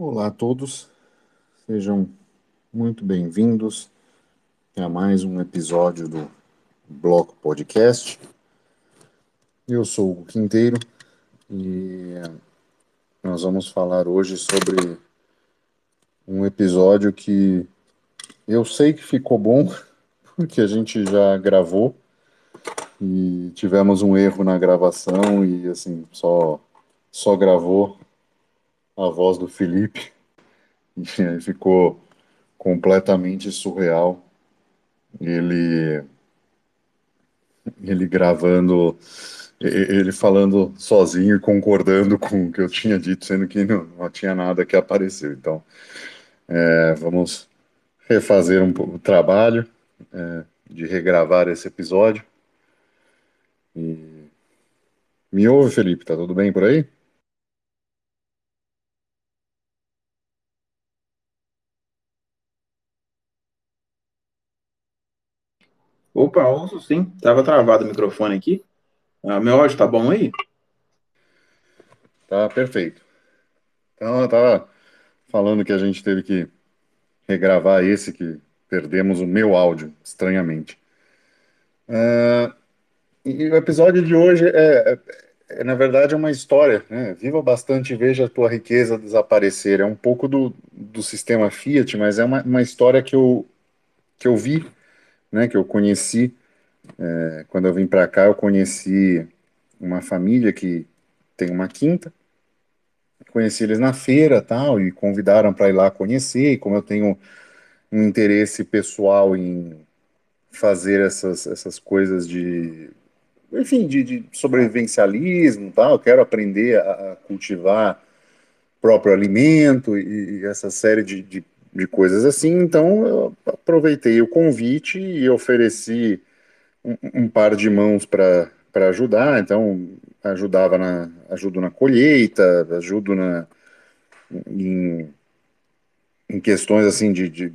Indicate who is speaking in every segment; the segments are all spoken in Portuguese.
Speaker 1: Olá a todos, sejam muito bem-vindos a mais um episódio do Bloco Podcast. Eu sou o Quinteiro e nós vamos falar hoje sobre um episódio que eu sei que ficou bom, porque a gente já gravou e tivemos um erro na gravação e assim, só, só gravou a voz do Felipe aí ficou completamente surreal. Ele ele gravando, ele falando sozinho e concordando com o que eu tinha dito, sendo que não, não tinha nada que apareceu. Então, é, vamos refazer um pouco o trabalho é, de regravar esse episódio. E... Me ouve, Felipe? Tá tudo bem por aí?
Speaker 2: Opa, ouço sim. Tava travado o microfone aqui. Ah, meu áudio tá bom aí?
Speaker 1: Tá perfeito. Então, eu tava falando que a gente teve que regravar esse que perdemos o meu áudio, estranhamente. Uh, e o episódio de hoje é, é, é, na verdade, uma história, né? Viva bastante veja a tua riqueza desaparecer. É um pouco do, do sistema Fiat, mas é uma, uma história que eu, que eu vi, né? Que eu conheci. É, quando eu vim para cá, eu conheci uma família que tem uma quinta. Conheci eles na feira tal, e convidaram para ir lá conhecer. E como eu tenho um interesse pessoal em fazer essas, essas coisas de, enfim, de, de sobrevivencialismo, tal. Eu quero aprender a, a cultivar próprio alimento e, e essa série de, de, de, coisas assim. Então, eu aproveitei o convite e ofereci um, um par de mãos para ajudar. Então, ajudava na ajudo na colheita, ajudo na em, em questões assim de, de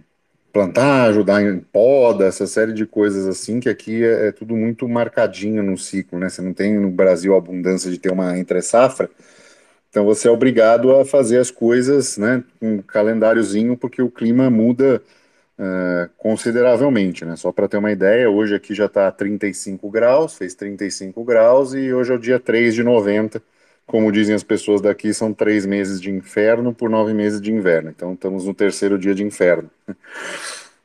Speaker 1: plantar, ajudar em poda, essa série de coisas assim, que aqui é, é, tudo muito marcadinho no ciclo, né? Você não tem no Brasil a abundância de ter uma entre-safra, então você é obrigado a fazer as coisas, né, com um calendáriozinho, porque o clima muda uh, consideravelmente, né? Só para ter uma ideia, hoje aqui já está 35 graus, fez 35 graus, e hoje é o dia 3 de 90, como dizem as pessoas daqui, são três meses de inferno por nove meses de inverno. Então estamos no terceiro dia de inferno.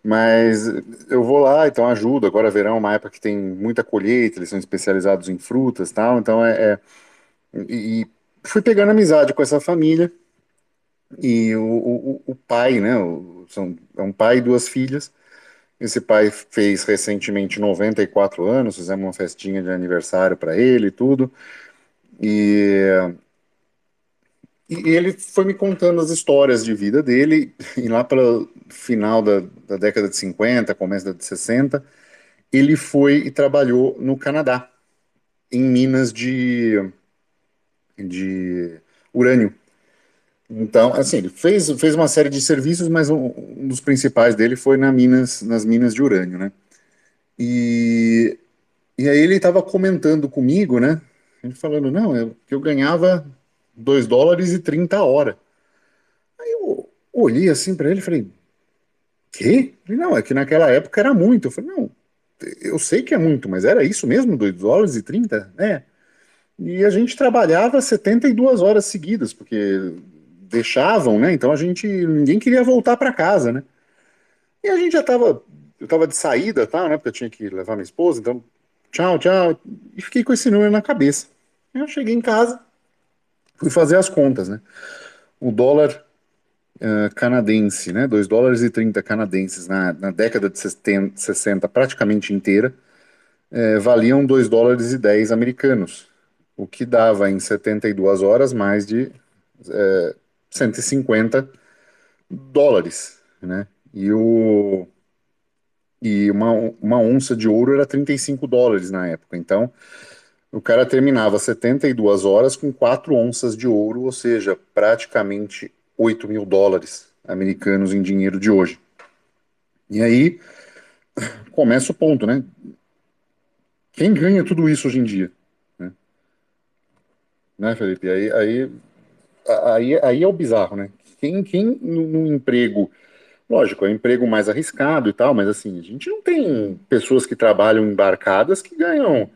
Speaker 1: Mas eu vou lá, então ajudo. Agora verão é uma época que tem muita colheita, eles são especializados em frutas tal. Então é. é e, fui pegando amizade com essa família. E o, o, o pai, né? O, são, é um pai e duas filhas. Esse pai fez recentemente 94 anos, fizemos uma festinha de aniversário para ele e tudo. E, e ele foi me contando as histórias de vida dele, e lá para final da, da década de 50, começo da de 60, ele foi e trabalhou no Canadá, em minas de, de urânio. Então, assim, ele fez, fez uma série de serviços, mas um, um dos principais dele foi na minas, nas minas de urânio, né? E, e aí ele estava comentando comigo, né? Ele falando, não, eu, eu ganhava 2 dólares e 30 a hora. Aí eu olhei assim para ele e falei, quê? Ele, não, é que naquela época era muito. Eu falei, não, eu sei que é muito, mas era isso mesmo, 2 dólares e 30? É. E a gente trabalhava 72 horas seguidas, porque deixavam, né? Então a gente, ninguém queria voltar para casa, né? E a gente já tava, eu tava de saída, tá, né? Porque eu tinha que levar minha esposa, então tchau, tchau, e fiquei com esse número na cabeça. Eu cheguei em casa, fui fazer as contas, né? O dólar uh, canadense, né? 2 dólares e 30 canadenses na, na década de 70, 60, praticamente inteira, uh, valiam 2 dólares e 10 americanos, o que dava em 72 horas mais de uh, 150 dólares, né? E o e uma, uma onça de ouro era 35 dólares na época. Então, o cara terminava 72 horas com 4 onças de ouro, ou seja, praticamente 8 mil dólares americanos em dinheiro de hoje. E aí começa o ponto, né? Quem ganha tudo isso hoje em dia? Né, né Felipe? Aí, aí, aí, aí é o bizarro, né? Quem, quem num emprego, lógico, é um emprego mais arriscado e tal, mas assim, a gente não tem pessoas que trabalham embarcadas que ganham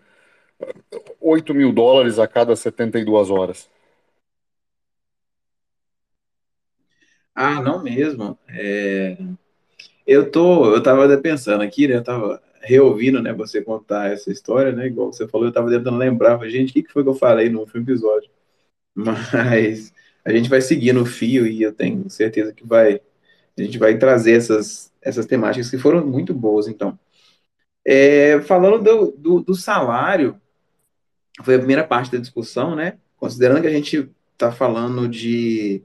Speaker 1: 8 mil dólares a cada 72 horas.
Speaker 2: Ah, não mesmo. É, Eu tô, eu tava até pensando aqui, né? Eu tava reouvindo, né? Você contar essa história, né? Igual você falou, eu tava tentando lembrar, gente, o que foi que eu falei no último episódio? Mas a gente vai seguir no fio e eu tenho certeza que vai, a gente vai trazer essas, essas temáticas que foram muito boas, então. É, falando do, do, do salário, foi a primeira parte da discussão, né? Considerando que a gente está falando de.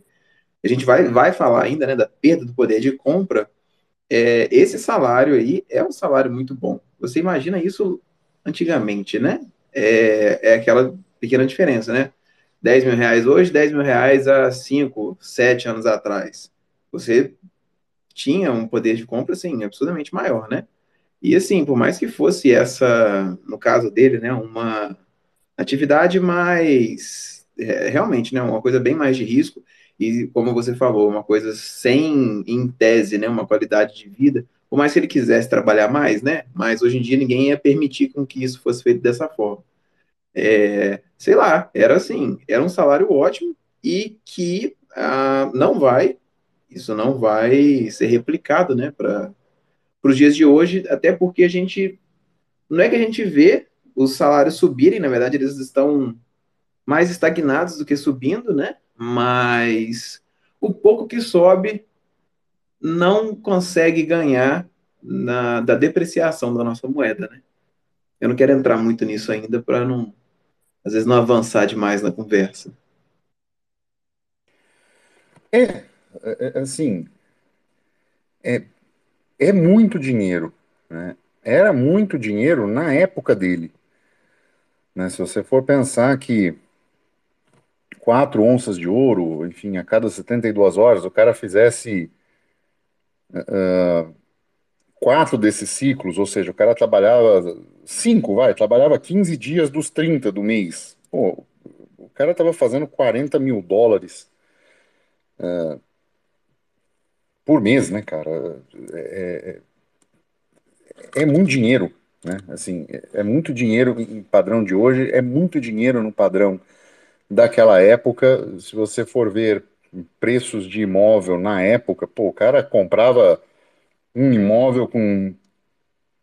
Speaker 2: A gente vai, vai falar ainda, né, da perda do poder de compra. É, esse salário aí é um salário muito bom. Você imagina isso antigamente, né? É, é aquela pequena diferença, né? 10 mil reais hoje, 10 mil reais há 5, 7 anos atrás. Você tinha um poder de compra, assim, absurdamente maior, né? E assim, por mais que fosse essa, no caso dele, né, uma atividade mais, é, realmente, né, uma coisa bem mais de risco, e como você falou, uma coisa sem, em tese, né, uma qualidade de vida, por mais que ele quisesse trabalhar mais, né, mas hoje em dia ninguém ia permitir com que isso fosse feito dessa forma. É, sei lá, era assim, era um salário ótimo e que ah, não vai, isso não vai ser replicado, né, para os dias de hoje, até porque a gente, não é que a gente vê os salários subirem, na verdade eles estão mais estagnados do que subindo, né, mas o pouco que sobe não consegue ganhar na, da depreciação da nossa moeda, né. Eu não quero entrar muito nisso ainda para não às vezes não avançar demais na conversa.
Speaker 1: É, é, é, assim, é, é muito dinheiro, né? Era muito dinheiro na época dele, né? Se você for pensar que quatro onças de ouro, enfim, a cada 72 horas, o cara fizesse uh, quatro desses ciclos, ou seja, o cara trabalhava cinco, vai, trabalhava 15 dias dos 30 do mês. Pô, o cara tava fazendo 40 mil dólares uh, por mês, né, cara? É, é, é, muito dinheiro, né? Assim, é, é muito dinheiro em padrão de hoje, é muito dinheiro no padrão daquela época. Se você for ver preços de imóvel na época, pô, o cara comprava um imóvel com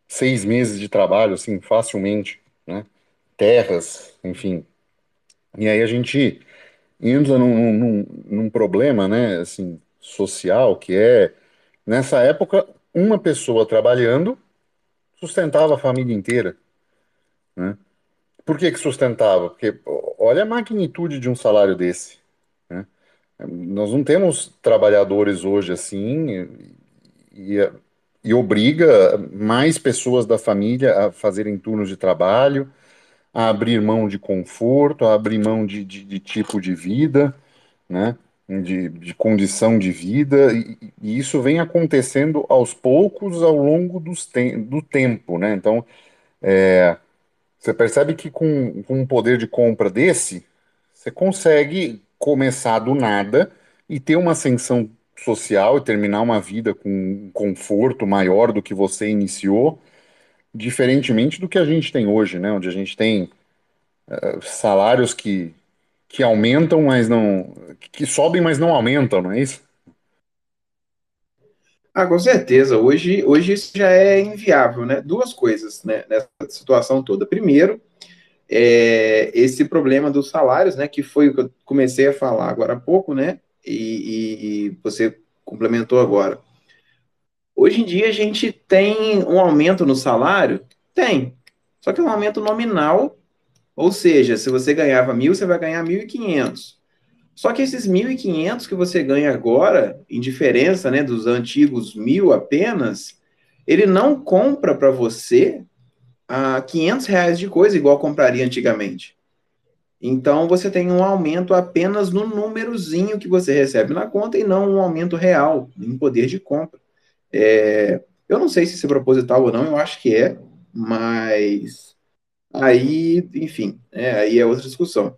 Speaker 1: seis meses de trabalho, assim, facilmente, né? Terras, enfim. E aí a gente entra num, num, num problema, né, assim, social, que é, nessa época, uma pessoa trabalhando sustentava a família inteira, né? Por que que sustentava? Porque olha a magnitude de um salário desse, né? Nós não temos trabalhadores hoje assim e, e obriga mais pessoas da família a fazerem turnos de trabalho, a abrir mão de conforto, a abrir mão de, de, de tipo de vida, né? De, de condição de vida, e, e, isso vem acontecendo aos poucos ao longo te do tempo, né? Então, é, você percebe que com, com um poder de compra desse, você consegue começar do nada e ter uma ascensão social e terminar uma vida com um conforto maior do que você iniciou, diferentemente do que a gente tem hoje, né? Onde a gente tem uh, salários que, que aumentam, mas não. que sobem, mas não aumentam, não é isso?
Speaker 2: Ah, com certeza. Hoje, hoje isso já é inviável, né? Duas coisas, né, nessa situação toda. Primeiro, é esse problema dos salários, né? Que foi o que eu comecei a falar agora há pouco, né? E, e você complementou agora. Hoje em dia a gente tem um aumento no salário? Tem. Só que é um aumento nominal, ou seja, se você ganhava mil, você vai ganhar mil e quinhentos. Só que esses 1.500 que você ganha agora, em diferença né, dos antigos mil apenas, ele não compra para você a 500 reais de coisa igual compraria antigamente. Então você tem um aumento apenas no númerozinho que você recebe na conta e não um aumento real em poder de compra. É, eu não sei se isso é proposital ou não, eu acho que é, mas aí, enfim, é, aí é outra discussão.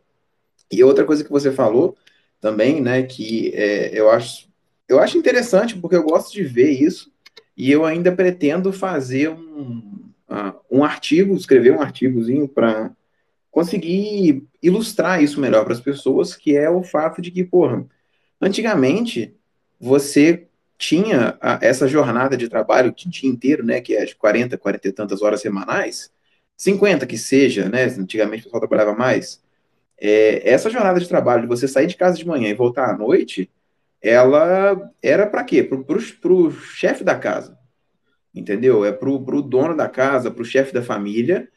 Speaker 2: E outra coisa que você falou também, né, que é, eu acho eu acho interessante porque eu gosto de ver isso e eu ainda pretendo fazer um, uh, um artigo, escrever um artigozinho para conseguir ilustrar isso melhor para as pessoas, que é o fato de que, porra, antigamente você tinha a, essa jornada de trabalho de dia inteiro, né, que é de 40, 40 e tantas horas semanais, 50 que seja, né, antigamente o pessoal trabalhava mais, é, essa jornada de trabalho, de você sair de casa de manhã e voltar à noite, ela era para quê? Para o chefe da casa, entendeu? É para o dono da casa, para o chefe da família,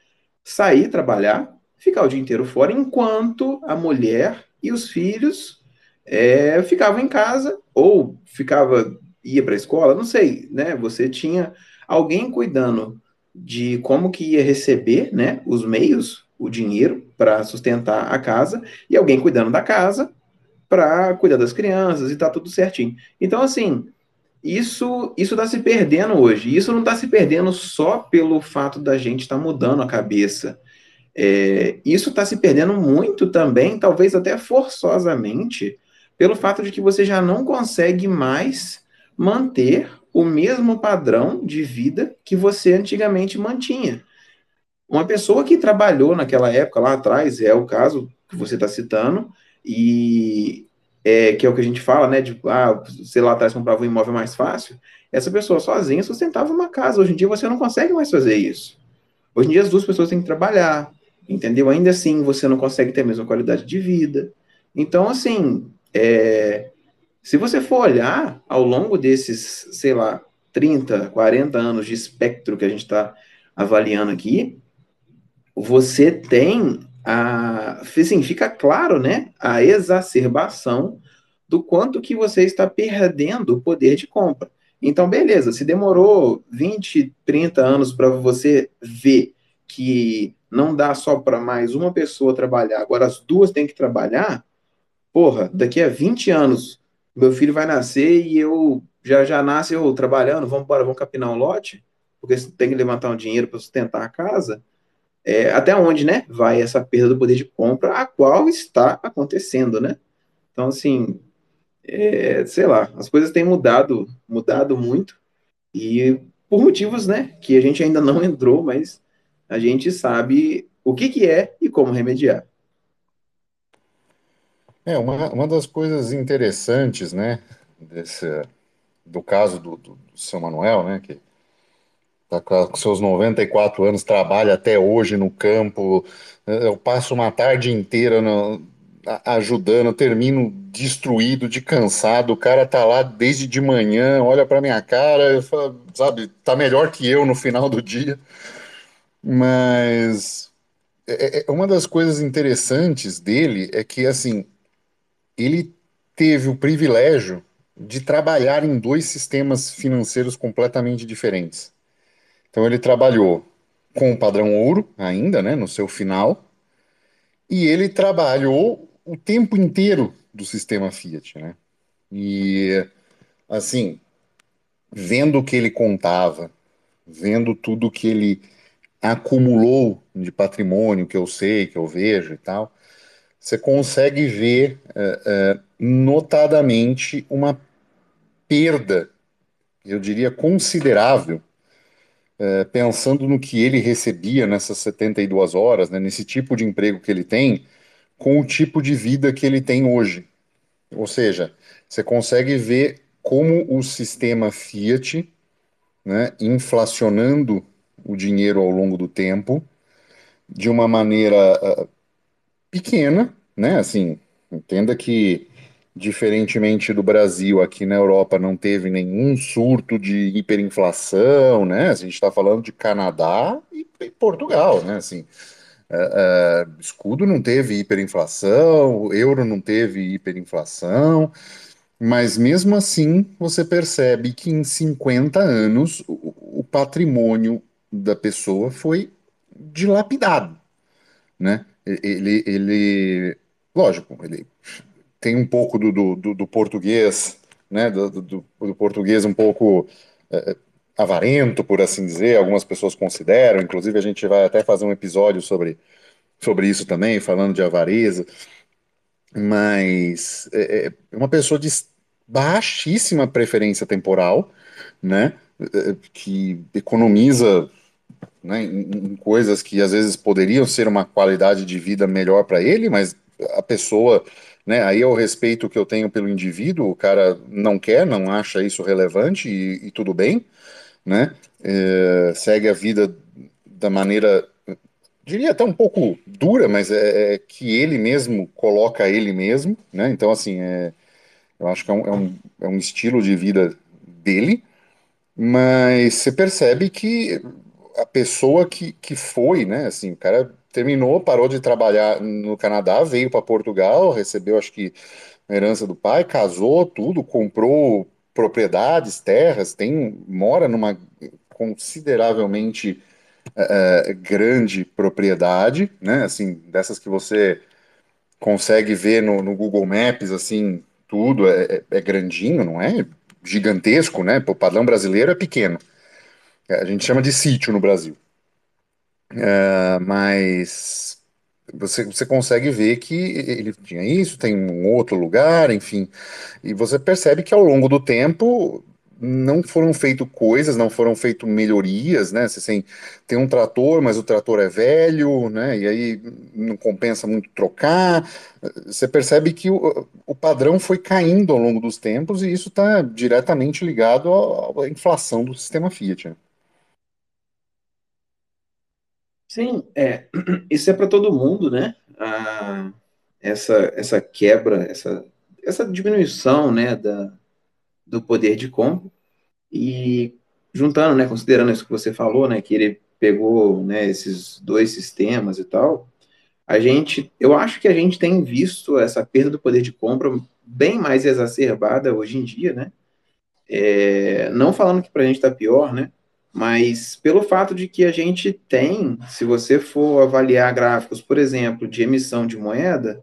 Speaker 2: sair trabalhar, ficar o dia inteiro fora, enquanto a mulher e os filhos é, ficavam em casa ou ficava ia para a escola, não sei, né? Você tinha alguém cuidando de como que ia receber, né, os meios, o dinheiro para sustentar a casa e alguém cuidando da casa para cuidar das crianças e tá tudo certinho. Então assim, isso isso está se perdendo hoje. Isso não está se perdendo só pelo fato da gente estar tá mudando a cabeça. É, isso está se perdendo muito também, talvez até forçosamente, pelo fato de que você já não consegue mais manter o mesmo padrão de vida que você antigamente mantinha. Uma pessoa que trabalhou naquela época lá atrás, é o caso que você está citando, e é, que é o que a gente fala, né? De, ah, sei lá atrás comprava um imóvel mais fácil. Essa pessoa sozinha sustentava uma casa. Hoje em dia você não consegue mais fazer isso. Hoje em dia as duas pessoas têm que trabalhar, entendeu? Ainda assim você não consegue ter a mesma qualidade de vida. Então, assim, é, se você for olhar ao longo desses, sei lá, 30, 40 anos de espectro que a gente está avaliando aqui, você tem a. Assim, fica claro, né? A exacerbação do quanto que você está perdendo o poder de compra. Então, beleza, se demorou 20, 30 anos para você ver que não dá só para mais uma pessoa trabalhar, agora as duas têm que trabalhar, porra, daqui a 20 anos meu filho vai nascer e eu já já nasce eu trabalhando, vamos embora, vamos capinar um lote, porque tem que levantar um dinheiro para sustentar a casa. É, até onde, né, vai essa perda do poder de compra, a qual está acontecendo, né? Então, assim, é, sei lá, as coisas têm mudado, mudado muito, e por motivos, né, que a gente ainda não entrou, mas a gente sabe o que, que é e como remediar.
Speaker 1: É, uma, uma das coisas interessantes, né, desse, do caso do, do, do seu Manuel, né, que está com seus 94 anos, trabalha até hoje no campo, eu passo uma tarde inteira no, ajudando, termino destruído, de cansado, o cara tá lá desde de manhã, olha para minha cara, falo, sabe, tá melhor que eu no final do dia, mas é, é, é, uma das coisas interessantes dele é que, assim, ele teve o privilégio de trabalhar em dois sistemas financeiros completamente diferentes. Então ele trabalhou com o padrão ouro ainda, né, no seu final, e ele trabalhou o tempo inteiro do sistema Fiat, né? E assim, vendo o que ele contava, vendo tudo que ele acumulou de patrimônio que eu sei, que eu vejo e tal, você consegue ver é, é, notadamente uma perda, eu diria considerável, é, pensando no que ele recebia nessas 72 horas, né, nesse tipo de emprego que ele tem, com o tipo de vida que ele tem hoje. Ou seja, você consegue ver como o sistema Fiat, né, inflacionando o dinheiro ao longo do tempo, de uma maneira pequena, né? Assim, entenda que, diferentemente do Brasil, aqui na Europa não teve nenhum surto de hiperinflação, né? A gente está falando de Canadá e, Portugal, né? Assim, é, é, escudo não teve hiperinflação, o euro não teve hiperinflação, mas mesmo assim você percebe que em 50 anos o, o patrimônio da pessoa foi dilapidado, né? ele, ele, lógico, ele tem um pouco do, do, do português, né, do, do, do, português um pouco é, avarento, por assim dizer, algumas pessoas consideram, inclusive a gente vai até fazer um episódio sobre, sobre isso também, falando de avareza, mas é, é uma pessoa de baixíssima preferência temporal, né? Que economiza né, em, em coisas que às vezes poderiam ser uma qualidade de vida melhor para ele, mas a pessoa, né, aí é o respeito que eu tenho pelo indivíduo, o cara não quer, não acha isso relevante e, e tudo bem, né? É, segue a vida da maneira, diria até um pouco dura, mas é, é que ele mesmo coloca ele mesmo, né? Então, assim, é, eu acho que é um, é um, é um estilo de vida dele, mas você percebe que a pessoa que, que foi, né? Assim, o cara terminou, parou de trabalhar no Canadá, veio para Portugal, recebeu, acho que, a herança do pai, casou, tudo, comprou propriedades, terras, tem, mora numa consideravelmente uh, grande propriedade, né? Assim, dessas que você consegue ver no, no Google Maps, assim, tudo é, é, é grandinho, não é gigantesco, né? O padrão brasileiro é pequeno. A gente chama de sítio no Brasil. Uh, mas você, você consegue ver que ele tinha isso, tem um outro lugar, enfim. E você percebe que ao longo do tempo não foram feitas coisas, não foram feitas melhorias, né? Você tem, tem um trator, mas o trator é velho, né? E aí não compensa muito trocar. Você percebe que o, o padrão foi caindo ao longo dos tempos e isso está diretamente ligado à, à inflação do sistema Fiat. Né?
Speaker 2: Sim, é, isso é para todo mundo, né? Ah, essa, essa quebra, essa, essa diminuição, né, da, do poder de compra e juntando, né, considerando isso que você falou, né, que ele pegou, né, esses dois sistemas e tal, a gente, eu acho que a gente tem visto essa perda do poder de compra bem mais exacerbada hoje em dia, né? É, não falando que para a gente está pior, né? Mas pelo fato de que a gente tem, se você for avaliar gráficos, por exemplo, de emissão de moeda,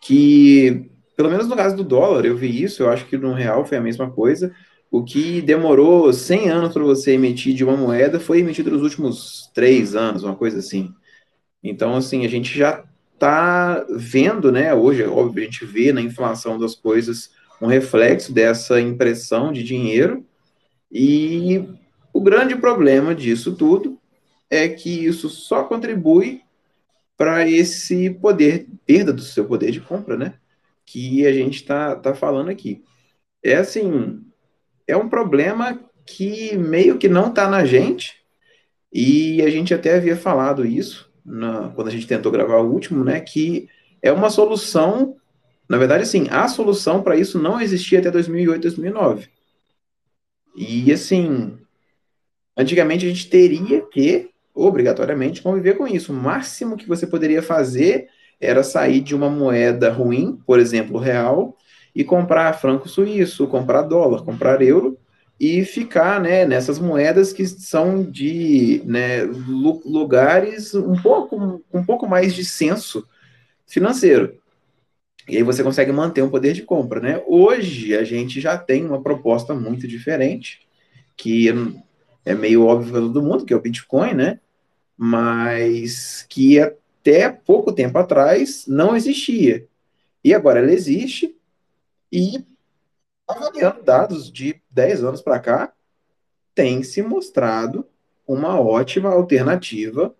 Speaker 2: que, pelo menos no caso do dólar, eu vi isso, eu acho que no real foi a mesma coisa. O que demorou 100 anos para você emitir de uma moeda foi emitido nos últimos três anos, uma coisa assim. Então, assim, a gente já está vendo, né? Hoje, óbvio, a gente vê na inflação das coisas um reflexo dessa impressão de dinheiro. E o grande problema disso tudo é que isso só contribui para esse poder, perda do seu poder de compra, né? Que a gente está tá falando aqui. É assim, é um problema que meio que não está na gente, e a gente até havia falado isso na, quando a gente tentou gravar o último, né? Que é uma solução, na verdade, sim, a solução para isso não existia até 2008, 2009. E assim, Antigamente a gente teria que, obrigatoriamente, conviver com isso. O máximo que você poderia fazer era sair de uma moeda ruim, por exemplo, real, e comprar franco suíço, comprar dólar, comprar euro, e ficar né, nessas moedas que são de né, lugares um pouco, um pouco mais de senso financeiro. E aí você consegue manter um poder de compra. Né? Hoje a gente já tem uma proposta muito diferente, que é meio óbvio para todo mundo, que é o Bitcoin, né? Mas que até pouco tempo atrás não existia. E agora ela existe e avaliando dados de 10 anos para cá, tem se mostrado uma ótima alternativa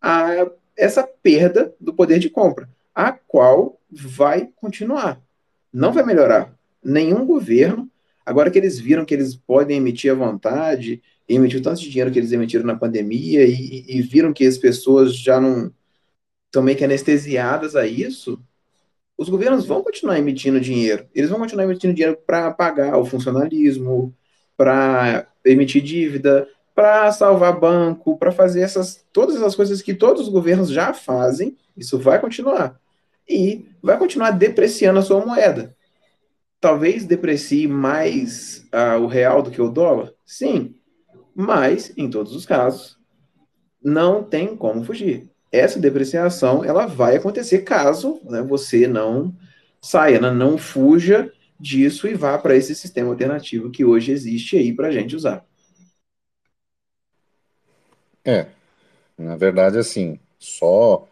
Speaker 2: a essa perda do poder de compra, a qual vai continuar. Não vai melhorar. Nenhum governo, agora que eles viram que eles podem emitir à vontade emitiu tanto de dinheiro que eles emitiram na pandemia e, e viram que as pessoas já não estão meio que anestesiadas a isso, os governos vão continuar emitindo dinheiro. Eles vão continuar emitindo dinheiro para pagar o funcionalismo, para emitir dívida, para salvar banco, para fazer essas todas essas coisas que todos os governos já fazem. Isso vai continuar. E vai continuar depreciando a sua moeda. Talvez deprecie mais uh, o real do que o dólar? Sim, mas, em todos os casos, não tem como fugir. Essa depreciação ela vai acontecer caso né, você não saia, né, não fuja disso e vá para esse sistema alternativo que hoje existe aí para a gente usar.
Speaker 1: É, na verdade, assim, só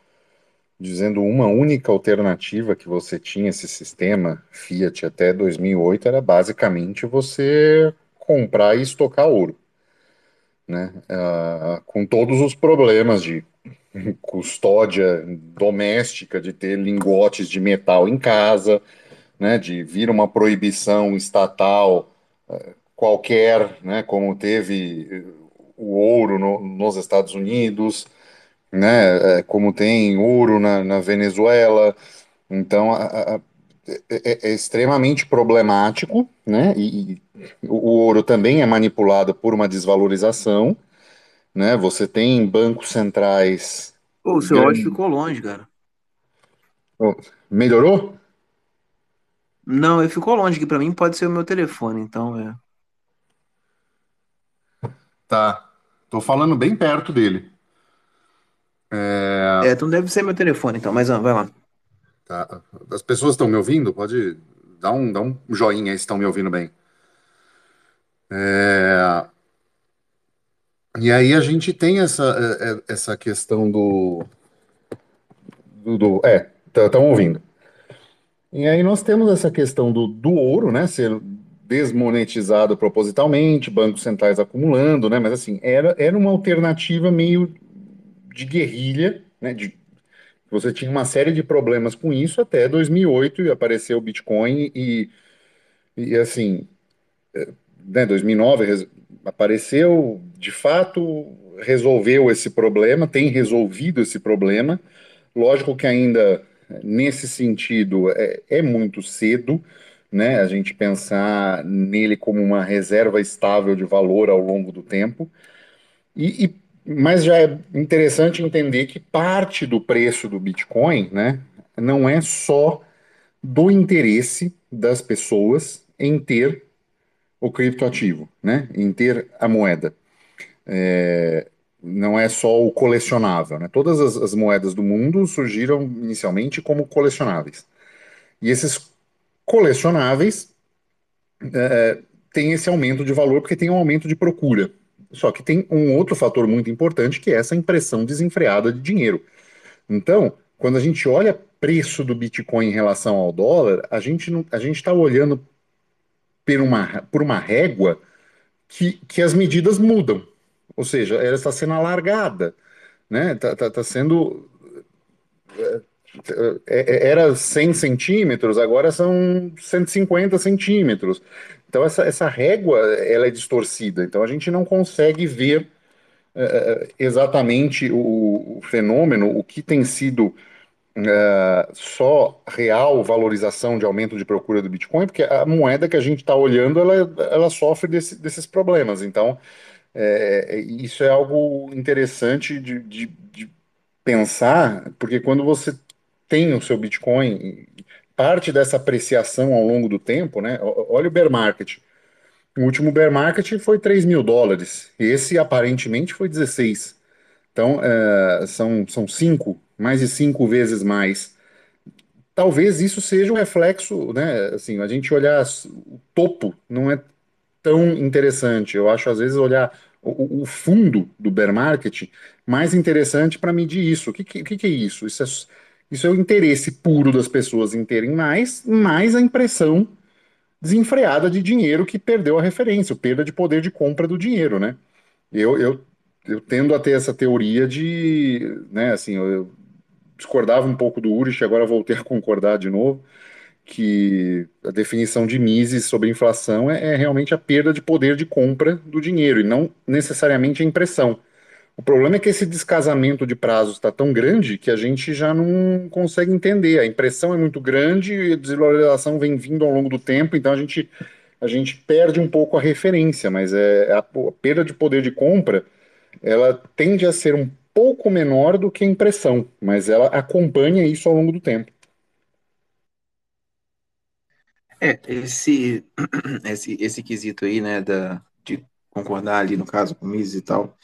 Speaker 1: dizendo uma única alternativa que você tinha esse sistema Fiat até 2008 era basicamente você comprar e estocar ouro, né? Ah, com todos os problemas de custódia doméstica, de ter lingotes de metal em casa, né? De vir uma proibição estatal eh, qualquer, né? Como teve o ouro no, nos Estados Unidos né? É, como tem ouro na, na Venezuela. Então, a, é, é, extremamente problemático, né? E, e o, o ouro também é manipulado por uma desvalorização, né? Você tem bancos centrais.
Speaker 2: Pô, o seu áudio ficou longe, cara.
Speaker 1: Oh, melhorou?
Speaker 2: Não, ele ficou longe, que para mim pode ser o meu telefone, então é.
Speaker 1: Tá. Tô falando bem perto dele.
Speaker 2: É, então deve ser meu telefone, então, mas ah, vai lá.
Speaker 1: Tá. As pessoas estão me ouvindo? Pode dar um, dar um joinha aí se estão me ouvindo bem. É... E aí a gente tem essa, é, é, essa questão do. do, do é, estão ouvindo. E aí nós temos essa questão do, do ouro, né? Ser desmonetizado propositalmente, bancos centrais acumulando, né? Mas assim, era, era uma alternativa meio de guerrilha, né? De, você tinha uma série de problemas com isso até 2008 e apareceu o Bitcoin e, e assim, né, 2009 apareceu, de fato, resolveu esse problema, tem resolvido esse problema. Lógico que ainda nesse sentido é, é muito cedo, né, a gente pensar nele como uma reserva estável de valor ao longo do tempo. E, e mas já é interessante entender que parte do preço do Bitcoin, né, não é só do interesse das pessoas em ter o criptoativo, né, em ter a moeda. É, não é só o colecionável, né? Todas as, as, moedas do mundo surgiram inicialmente como colecionáveis. E esses colecionáveis é, têm esse aumento de valor porque tem um aumento de procura. Só que tem um outro fator muito importante que é essa impressão desenfreada de dinheiro. Então, quando a gente olha preço do Bitcoin em relação ao dólar, a gente não, a gente está olhando por uma, por uma régua que, que as medidas mudam. Ou seja, ela está sendo alargada, né? Está tá, tá sendo é, é, era 100 centímetros, agora são 150 centímetros. Então essa, essa régua ela é distorcida, então a gente não consegue ver uh, exatamente o, o, fenômeno, o que tem sido uh, só real valorização de aumento de procura do Bitcoin, porque a moeda que a gente está olhando ela, ela sofre desse, desses problemas. Então é, isso é algo interessante de, de, de pensar, porque quando você tem o seu Bitcoin parte dessa apreciação ao longo do tempo, né? Olha o bear market. O último bear market foi 3 mil dólares. Esse aparentemente foi 16. Então, é, são, são cinco, mais de cinco vezes mais. Talvez isso seja um reflexo, né? Assim, a gente olhar o topo não é tão interessante. Eu acho, às vezes, olhar o, o fundo do bear market mais interessante para medir isso. O que, que, que é isso? Isso é isso é o interesse puro das pessoas em terem mais, mais a impressão desenfreada de dinheiro que perdeu a referência, perda de poder de compra do dinheiro, né? Eu, eu, eu tendo a ter essa teoria de, né, assim, eu discordava um pouco do Urich, agora voltei a concordar de novo, que a definição de Mises sobre inflação é, é realmente a perda de poder de compra do dinheiro e não necessariamente a impressão. O problema é que esse descasamento de prazos está tão grande que a gente já não consegue entender. A impressão é muito grande e a desvalorização vem vindo ao longo do tempo, então a gente, a gente perde um pouco a referência, mas é a, a perda de poder de compra ela tende a ser um pouco menor do que a impressão, mas ela acompanha isso ao longo do tempo.
Speaker 2: É, esse, esse, esse quesito aí, né, da, de concordar ali, no caso, com o Mises e tal,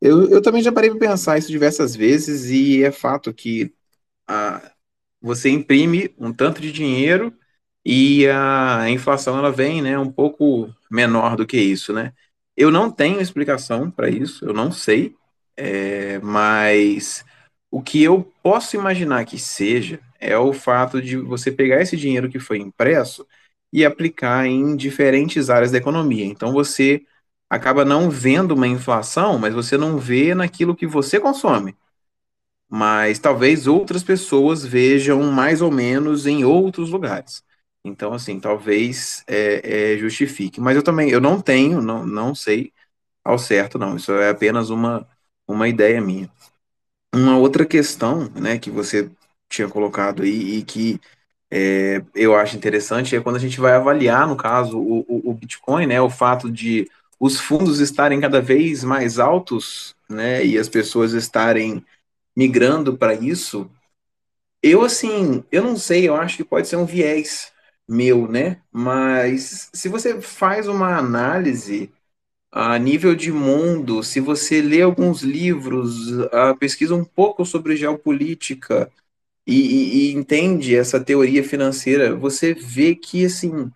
Speaker 2: eu, eu também já parei para pensar isso diversas vezes e é fato que a, você imprime um tanto de dinheiro e a inflação ela vem né, um pouco menor do que isso, né? Eu não tenho explicação para isso, eu não sei, é, mas O que eu posso imaginar que seja é o fato de você pegar esse dinheiro que foi impresso e aplicar em diferentes áreas da economia. Então você acaba não vendo uma inflação, mas você não vê naquilo que você consome. Mas talvez outras pessoas vejam mais ou menos em outros lugares. Então, assim, talvez é, é, justifique. Mas eu também, eu não tenho, não, não sei ao certo, não. Isso é apenas uma, uma ideia minha. Uma outra questão, né, que você tinha colocado aí e que é, eu acho interessante é quando a gente vai avaliar, no caso, o, o, o, Bitcoin, né, o fato de os fundos estarem cada vez mais altos, né, e as pessoas estarem migrando para isso. Eu, assim, eu não sei, eu acho que pode ser um viés meu, né, mas se você faz uma análise a nível de mundo, se você lê alguns livros, uh, pesquisa um pouco sobre geopolítica e, e, e, entende essa teoria financeira, você vê que assim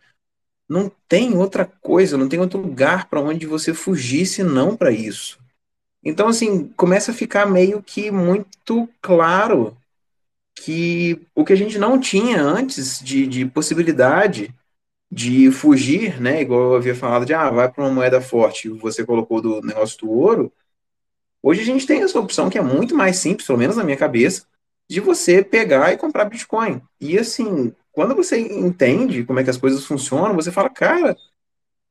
Speaker 2: não tem outra coisa, não tem outro lugar para onde você fugir senão para isso. Então assim começa a ficar meio que muito claro que o que a gente não tinha antes de, de possibilidade de fugir, né? Igual eu havia falado de ah, vai para uma moeda forte, você colocou do negócio do ouro. Hoje a gente tem essa opção que é muito mais simples, pelo menos na minha cabeça, de você pegar e comprar Bitcoin. E assim, quando você entende como é que as coisas funcionam, você fala, cara,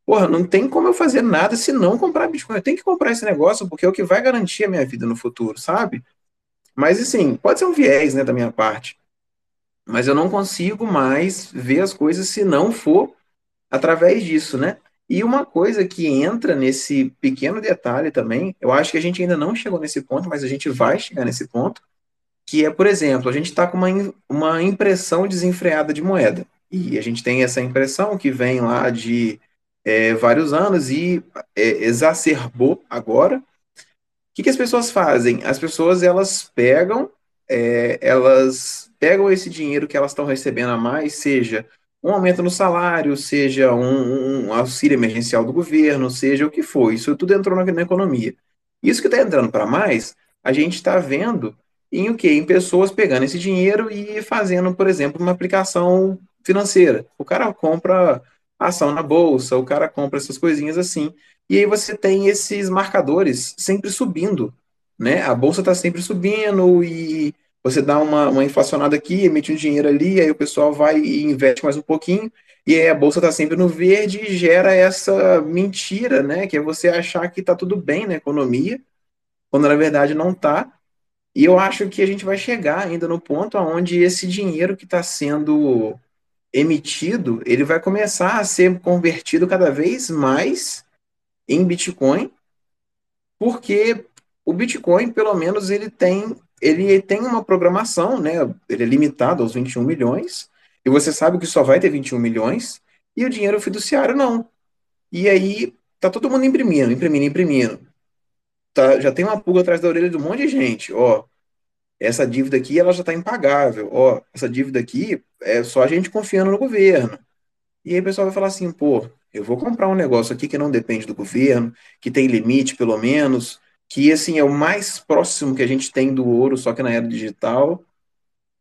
Speaker 2: porra, não tem como eu fazer nada se não comprar Bitcoin. Eu tenho que comprar esse negócio porque é o que vai garantir a minha vida no futuro, sabe? Mas assim, pode ser um viés, né, da minha parte mas eu não consigo mais ver as coisas se não for através disso, né? E uma coisa que entra nesse pequeno detalhe também, eu acho que a gente ainda não chegou nesse ponto, mas a gente vai chegar nesse ponto, que é, por exemplo, a gente está com uma, uma impressão desenfreada de moeda. E a gente tem essa impressão que vem lá de é, vários anos e é, exacerbou agora. O que, que as pessoas fazem? As pessoas elas pegam, é, elas pegam esse dinheiro que elas estão recebendo a mais, seja um aumento no salário, seja um, um auxílio emergencial do governo, seja o que for, isso tudo entrou na, na economia. Isso que está entrando para mais, a gente está vendo em o que? Em pessoas pegando esse dinheiro e fazendo, por exemplo, uma aplicação financeira. O cara compra ação na bolsa, o cara compra essas coisinhas assim. E aí você tem esses marcadores sempre subindo, né? A bolsa está sempre subindo e você dá uma, uma inflacionada aqui, emite um dinheiro ali, aí o pessoal vai e investe mais um pouquinho, e aí a bolsa está sempre no verde e gera essa mentira, né? Que é você achar que está tudo bem na economia, quando na verdade não está. E eu acho que a gente vai chegar ainda no ponto onde esse dinheiro que está sendo emitido, ele vai começar a ser convertido cada vez mais em Bitcoin, porque o Bitcoin, pelo menos, ele tem ele tem uma programação, né? Ele é limitado aos 21 milhões, e você sabe que só vai ter 21 milhões, e o dinheiro fiduciário não. E aí tá todo mundo imprimindo, imprimindo, imprimindo. Tá, já tem uma pulga atrás da orelha de um monte de gente, ó. Essa dívida aqui ela já está impagável, ó. Essa dívida aqui é só a gente confiando no governo. E aí o pessoal vai falar assim, pô, eu vou comprar um negócio aqui que não depende do governo, que tem limite pelo menos, que assim é o mais próximo que a gente tem do ouro, só que na era digital.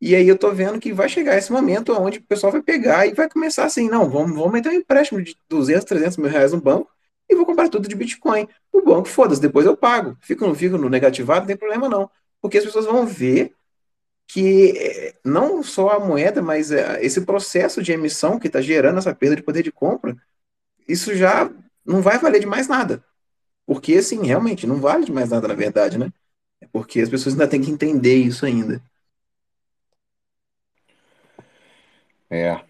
Speaker 2: E aí eu tô vendo que vai chegar esse momento onde o pessoal vai pegar e vai começar assim, não, vamos, vamos meter um empréstimo de 200, 300 mil reais no banco e vou comprar tudo de Bitcoin. O banco, foda-se, depois eu pago. Fico, não fico no negativado, não tem problema não. Porque as pessoas vão ver que eh, não só a moeda, mas eh, esse processo de emissão que está gerando essa perda de poder de compra, isso já não vai valer de mais nada. Porque, assim, realmente, não vale de mais nada, na verdade, né? É porque as pessoas ainda têm que entender isso ainda.
Speaker 1: É.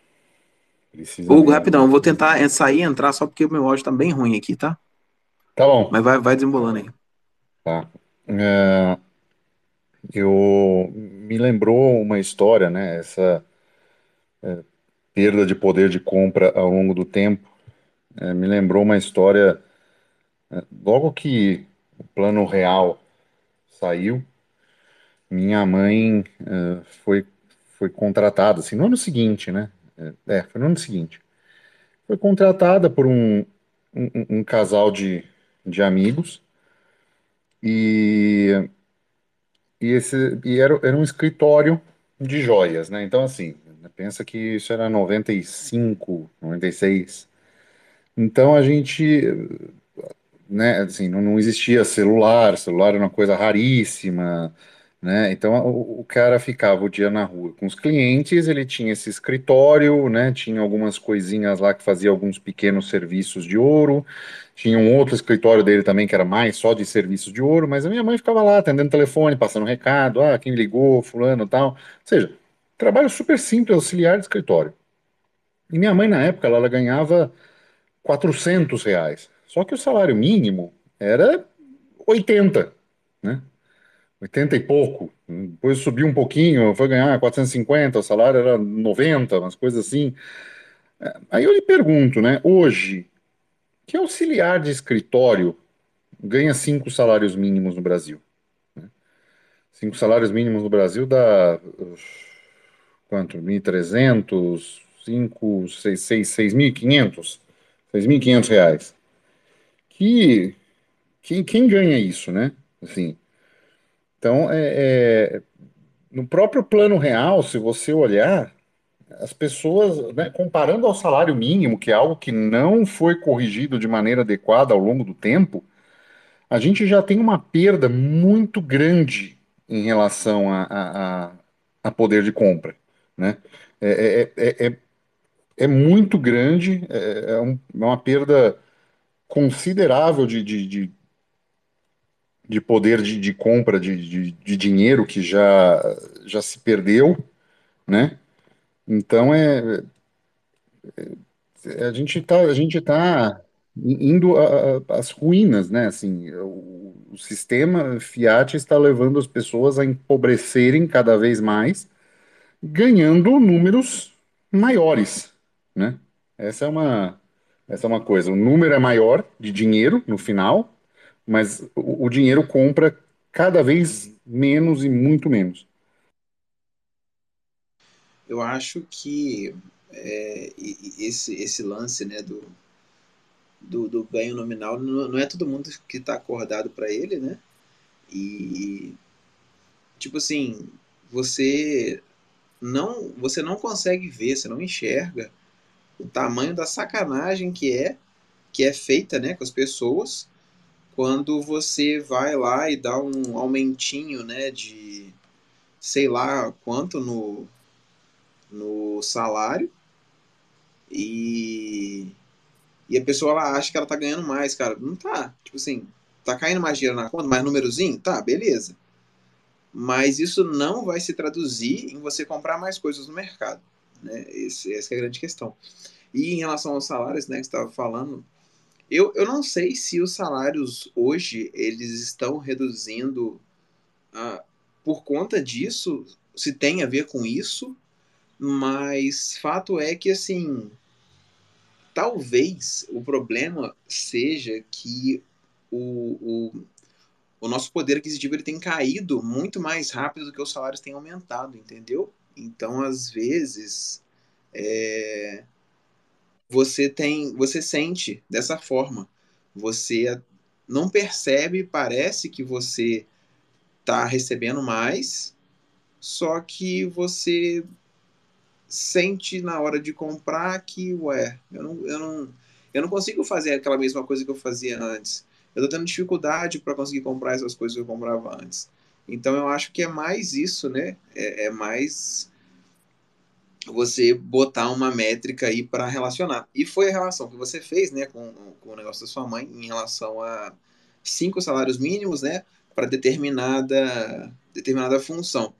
Speaker 1: Precisa
Speaker 2: Hugo, rapidão, vou tentar sair e entrar só porque o meu áudio tá bem ruim aqui, tá?
Speaker 1: Tá bom.
Speaker 2: Mas vai, vai desembolando aí.
Speaker 1: Tá. É, eu me lembrou uma história, né? Essa é, perda de poder de compra ao longo do tempo. É, me lembrou uma história Logo que o plano real saiu, minha mãe uh, foi, foi contratada, assim, no ano seguinte, né? É, foi no ano seguinte. Foi contratada por um, um, um casal de, de amigos e e, esse, e era, era um escritório de joias, né? Então, assim, pensa que isso era 95, 96. Então a gente né, assim, não, não existia celular, celular era uma coisa raríssima, né? Então o, o cara ficava o dia na rua com os clientes, ele tinha esse escritório, né? Tinha algumas coisinhas lá que fazia alguns pequenos serviços de ouro, tinha um outro escritório dele também que era mais só de serviços de ouro, mas a minha mãe ficava lá atendendo telefone, passando recado, ah, quem ligou, fulano, tal. Ou seja, trabalho super simples, auxiliar de escritório. E minha mãe na época ela, ela ganhava 400 reais. Só que o salário mínimo era 80, né? 80 e pouco. Depois subiu um pouquinho, foi ganhar 450, o salário era 90, umas coisas assim. Aí eu lhe pergunto, né? Hoje, que auxiliar de escritório ganha cinco salários mínimos no Brasil? né? Cinco salários mínimos no Brasil dá quanto? 1.300, 5, 6, 6, 6.500? 6.500 reais que quem, quem ganha isso, né? Assim, então, é, é, no próprio plano real, se você olhar, as pessoas, né, comparando ao salário mínimo, que é algo que não foi corrigido de maneira adequada ao longo do tempo, a gente já tem uma perda muito grande em relação a, a, a, poder de compra, né? É, é, é, é, é muito grande, é, é, um, é uma perda considerável de, de, de, de poder de, de compra de, de, dinheiro que já, já se perdeu, né? Então é, é a gente está a gente tá indo às ruínas, né? Assim, o, o sistema Fiat está levando as pessoas a empobrecerem cada vez mais, ganhando números maiores, né? Essa é uma essa é uma coisa. O número é maior de dinheiro no final, mas o, o dinheiro compra cada vez menos e muito menos.
Speaker 2: Eu acho que é, esse, esse lance né, do, do, do ganho nominal não, é todo mundo que está acordado para ele, né? E tipo assim, você não você não consegue ver, você não enxerga o tamanho da sacanagem que é que é feita né, com as pessoas quando você vai lá e dá um aumentinho né, de sei lá quanto no, no salário e, e a pessoa ela acha que ela tá ganhando mais, cara. Não tá. Tipo assim, tá caindo mais dinheiro na conta, mais númerozinho? Tá, beleza. Mas isso não vai se traduzir em você comprar mais coisas no mercado. Né? Esse, essa é a grande questão. E em relação aos salários, né, que estava falando, eu, eu não sei se os salários hoje eles estão reduzindo uh, por conta disso, se tem a ver com isso, mas fato é que assim, talvez o problema seja que o, o, o nosso poder aquisitivo ele tem caído muito mais rápido do que os salários têm aumentado, entendeu? Então, às vezes, é, você tem, você sente dessa forma. Você não percebe, parece que você está recebendo mais, só que você sente na hora de comprar que, ué, eu não, eu não, eu não consigo fazer aquela mesma coisa que eu fazia antes. Eu estou tendo dificuldade para conseguir comprar essas coisas que eu comprava antes. Então eu acho que é mais isso, né? É, é mais você botar uma métrica aí para relacionar. E foi a relação que você fez, né, com, com o negócio da sua mãe em relação a cinco salários mínimos, né, para determinada determinada função.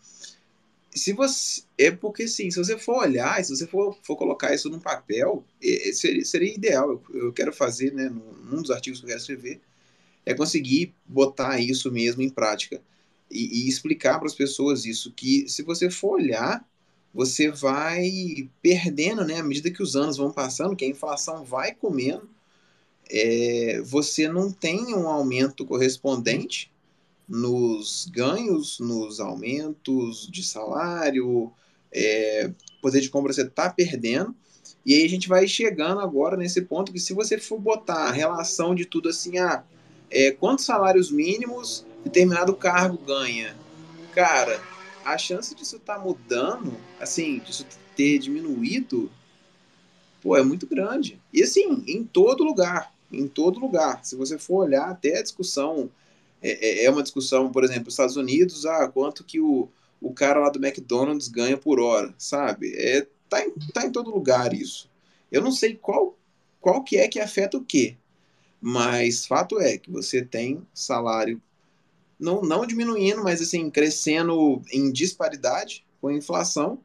Speaker 2: Se você é porque sim, se você for olhar, se você for, for colocar isso num papel, é, é, seria, seria ideal. Eu, eu, quero fazer, né, num dos artigos que eu quero escrever, é conseguir botar isso mesmo em prática e, e explicar para as pessoas isso que se você for olhar você vai perdendo, né? À medida que os anos vão passando, que a inflação vai comendo, é, você não tem um aumento correspondente nos ganhos, nos aumentos de salário, é, poder de compra você está perdendo. E aí a gente vai chegando agora nesse ponto que se você for botar a relação de tudo assim, ah, é, quantos salários mínimos determinado cargo ganha? Cara, a chance disso estar tá mudando, assim, disso ter diminuído, pô, é muito grande. E assim, em todo lugar, em todo lugar. Se você for olhar até a discussão, é, é, é uma discussão, por exemplo, Estados Unidos, ah, quanto que o, o cara lá do McDonald's ganha por hora, sabe? É, tá, em, tá em todo lugar isso. Eu não sei qual, qual que é que afeta o quê, mas fato é que você tem salário não, não diminuindo, mas assim, crescendo em disparidade com a inflação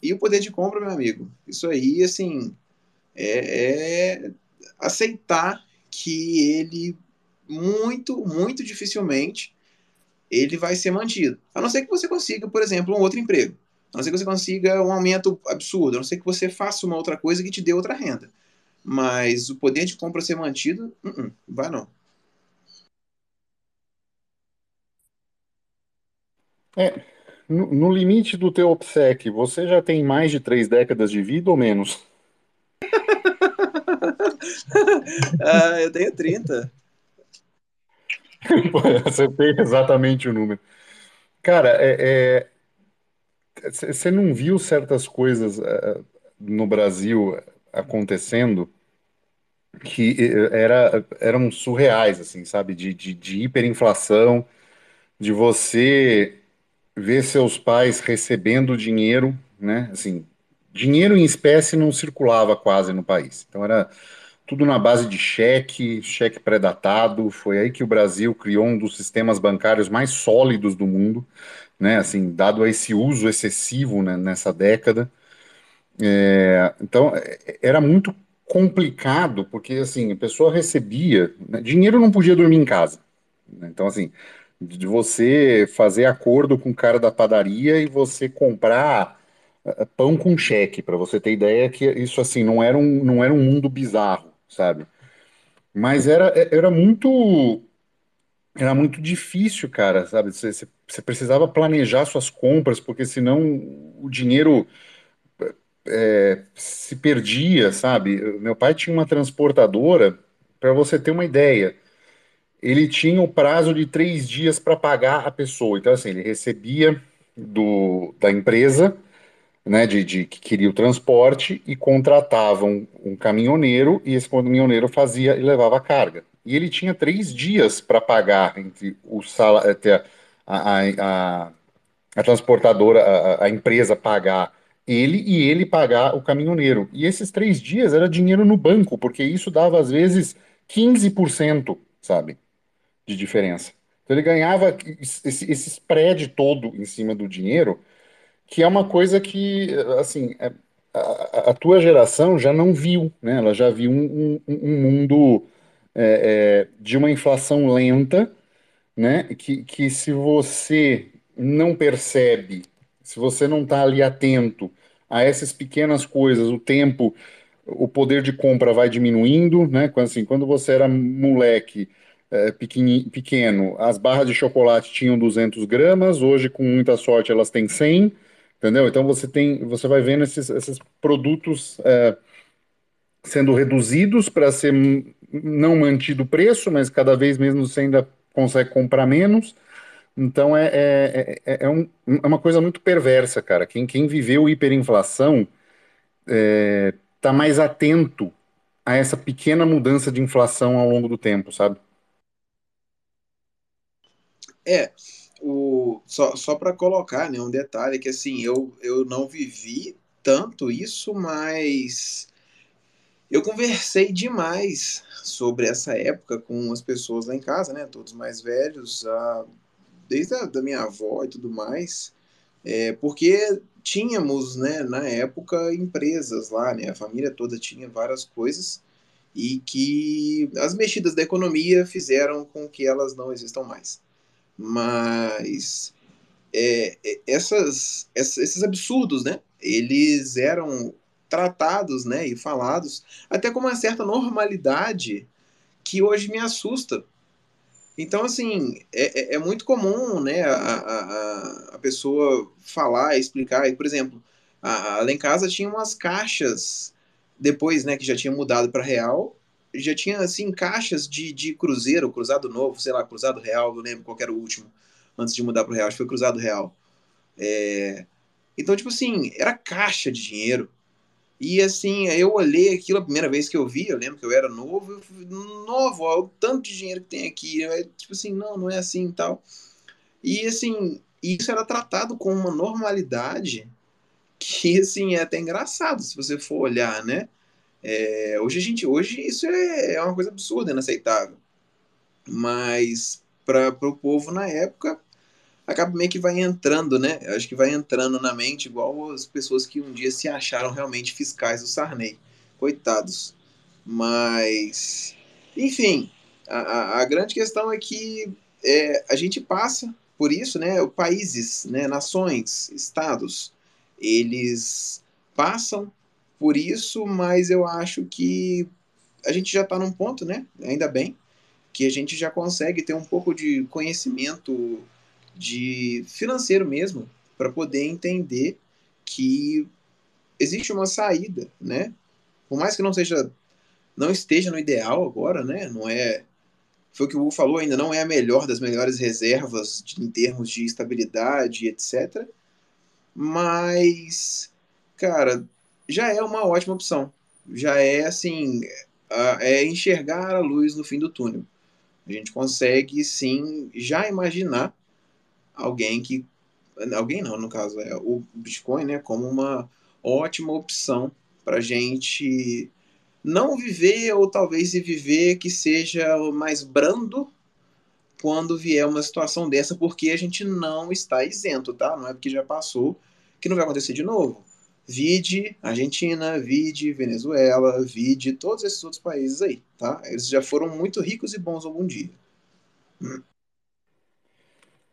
Speaker 2: e o poder de compra, meu amigo. Isso aí, assim, é, é aceitar que ele muito, muito dificilmente ele vai ser mantido. A não ser que você consiga, por exemplo, um outro emprego. A não ser que você consiga um aumento absurdo. A não ser que você faça uma outra coisa que te dê outra renda. Mas o poder de compra ser mantido, uh -uh, vai não.
Speaker 1: É, no, no limite do teu obsequio, você já tem mais de três décadas de vida ou menos?
Speaker 2: ah, eu tenho 30.
Speaker 1: Acertei exatamente o número. Cara, você é, é, não viu certas coisas uh, no Brasil acontecendo que era, eram surreais, assim, sabe? De, de, de hiperinflação, de você ver seus pais recebendo dinheiro, né? Assim, dinheiro em espécie não circulava quase no país. Então era tudo na base de cheque, cheque pré-datado. Foi aí que o Brasil criou um dos sistemas bancários mais sólidos do mundo, né? Assim, dado a esse uso excessivo né, nessa década. É, então era muito complicado porque assim a pessoa recebia né, dinheiro não podia dormir em casa. Né? Então assim de você fazer acordo com o cara da padaria e você comprar eh, pão com cheque, para você ter ideia que isso assim não era um, não era um mundo bizarro, sabe? Mas era, era muito era muito difícil, cara, sabe? Você, você precisava planejar suas compras, porque senão o dinheiro é, se perdia, sabe? Meu pai tinha uma transportadora, para você ter uma ideia ele tinha o prazo de três dias para pagar a pessoa. Então, assim, ele recebia do, da empresa, né, de, de, que queria o transporte e contratavam um, um caminhoneiro e esse caminhoneiro fazia e levava a carga. E ele tinha três dias para pagar entre o salário, a, a, a, a transportadora, a, a empresa pagar ele e ele pagar o caminhoneiro. E esses três dias era dinheiro no banco, porque isso dava às vezes 15%, sabe? De diferença. Então ele ganhava esse, esse spread todo em cima do dinheiro, que é uma coisa que, assim, é, a, a tua geração já não viu, né? Ela já viu um, um, um mundo é, é, de uma inflação lenta, né? Que, que se você não percebe, se você não está ali atento a essas pequenas coisas, o tempo, o poder de compra vai diminuindo, né? Quando, assim, quando você era moleque é, pequeno, as barras de chocolate tinham 200 gramas, hoje, com muita sorte, elas têm 100, entendeu? Então você tem, você vai vendo esses, esses produtos é, sendo reduzidos para ser não mantido o preço, mas cada vez mesmo você ainda consegue comprar menos. Então é, é, é, é, um, é uma coisa muito perversa, cara. Quem, quem viveu hiperinflação está é, mais atento a essa pequena mudança de inflação ao longo do tempo, sabe?
Speaker 2: É, o, só, só para colocar né, um detalhe que assim, eu, eu não vivi tanto isso, mas eu conversei demais sobre essa época com as pessoas lá em casa, né? Todos mais velhos, a, desde a da minha avó e tudo mais, é, porque tínhamos, né, na época, empresas lá, né? A família toda tinha várias coisas e que as mexidas da economia fizeram com que elas não existam mais. Mas é, é essas, esses absurdos, né? Eles eram tratados, né, e falados até com uma certa normalidade que hoje me assusta. Então, assim, é, é, é muito comum, né, a, a, a pessoa falar, explicar, e, por exemplo, a, a lá em casa tinha umas caixas, depois, né, que já tinha mudado para real, já tinha assim caixas de, de cruzeiro, cruzado novo, sei lá, cruzado real, não lembro qual era o último. antes de mudar para o real, acho que foi cruzado real. É... Então, tipo assim, era caixa de dinheiro. E assim, eu olhei aquilo a primeira vez que eu vi, eu lembro que eu era novo, eu falei, novo, ó, o tanto de dinheiro que tem aqui. Eu, tipo assim, não, não é assim e tal. E assim, isso era tratado com uma normalidade que assim é até engraçado se você for olhar, né? É, hoje a gente, hoje isso é, é uma coisa absurda, inaceitável. Mas para o povo na época acaba meio que vai entrando, né? Acho que vai entrando na mente igual as pessoas que um dia se acharam realmente fiscais do Sarney. Coitados. Mas, enfim, a, a grande questão é que é, a gente passa por isso, né? Países, né? nações, estados, eles passam por isso, mas eu acho que a gente já está num ponto, né? Ainda bem, que a gente já consegue ter um pouco de conhecimento de financeiro mesmo para poder entender que existe uma saída, né? Por mais que não seja não esteja no ideal agora, né? Não é foi o que o Hugo falou, ainda não é a melhor das melhores reservas em termos de estabilidade, etc. Mas, cara, já é uma ótima opção. Já é assim, é enxergar a luz no fim do túnel. A gente consegue sim já imaginar alguém que. Alguém não, no caso, é o Bitcoin, né? Como uma ótima opção para gente não viver, ou talvez se viver que seja mais brando quando vier uma situação dessa, porque a gente não está isento, tá? Não é porque já passou que não vai acontecer de novo. Vide Argentina, vide Venezuela, vide todos esses outros países aí, tá? Eles já foram muito ricos e bons algum dia.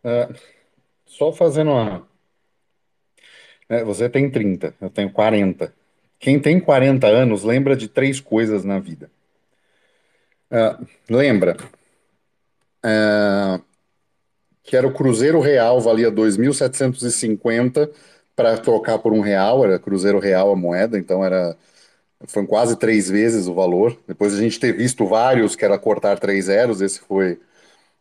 Speaker 1: É, só fazendo uma. É, você tem 30, eu tenho 40. Quem tem 40 anos lembra de três coisas na vida. É, lembra é, que era o Cruzeiro Real, valia 2.750 para trocar por um real, era Cruzeiro Real a moeda, então era foi quase três vezes o valor. Depois a gente ter visto vários que era cortar três zeros, esse foi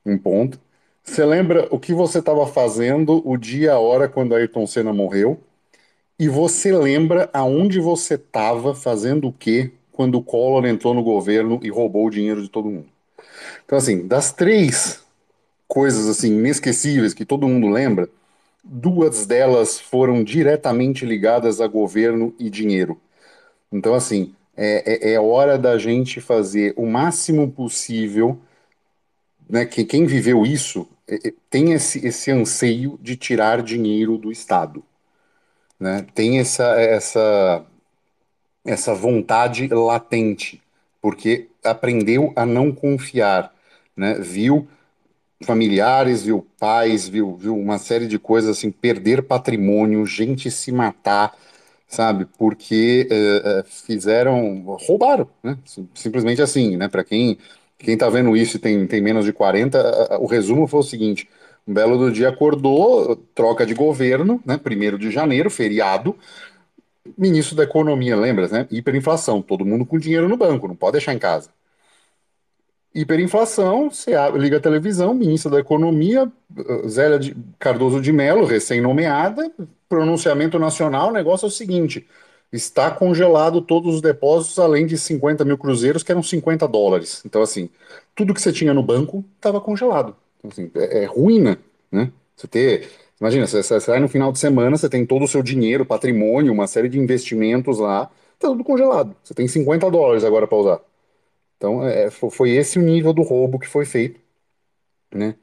Speaker 1: um ponto. Você lembra o que você estava fazendo o dia, a hora quando Ayrton Senna morreu? E você lembra aonde você estava fazendo o quê quando o Collor entrou no governo e roubou o dinheiro de todo mundo? Então, assim, das três coisas assim inesquecíveis que todo mundo lembra, duas delas foram diretamente ligadas a governo e dinheiro. Então, assim, é, é, é hora da gente fazer o máximo possível né, que quem viveu isso é, é, tem esse, esse anseio de tirar dinheiro do Estado. Né? Tem essa, essa, essa vontade latente, porque aprendeu a não confiar. Né? Viu familiares, viu pais, viu, viu uma série de coisas assim, perder patrimônio, gente se matar, sabe? Porque uh, fizeram, roubaram, né? Simplesmente assim, né? Para quem quem está vendo isso e tem, tem menos de 40, o resumo foi o seguinte: um belo do dia acordou, troca de governo, né? Primeiro de janeiro, feriado. Ministro da Economia, lembra, né? Hiperinflação, todo mundo com dinheiro no banco, não pode deixar em casa. Hiperinflação, você liga a televisão, ministra da Economia, Zélia de Cardoso de Mello, recém-nomeada, pronunciamento nacional, o negócio é o seguinte: está congelado todos os depósitos, além de 50 mil cruzeiros, que eram 50 dólares. Então, assim, tudo que você tinha no banco estava congelado. Então, assim, é, é ruína, né? Você ter. Imagina, você, você sai no final de semana, você tem todo o seu dinheiro, patrimônio, uma série de investimentos lá, tá tudo congelado. Você tem 50 dólares agora para usar. Então, é, foi esse o nível do roubo que foi feito, né?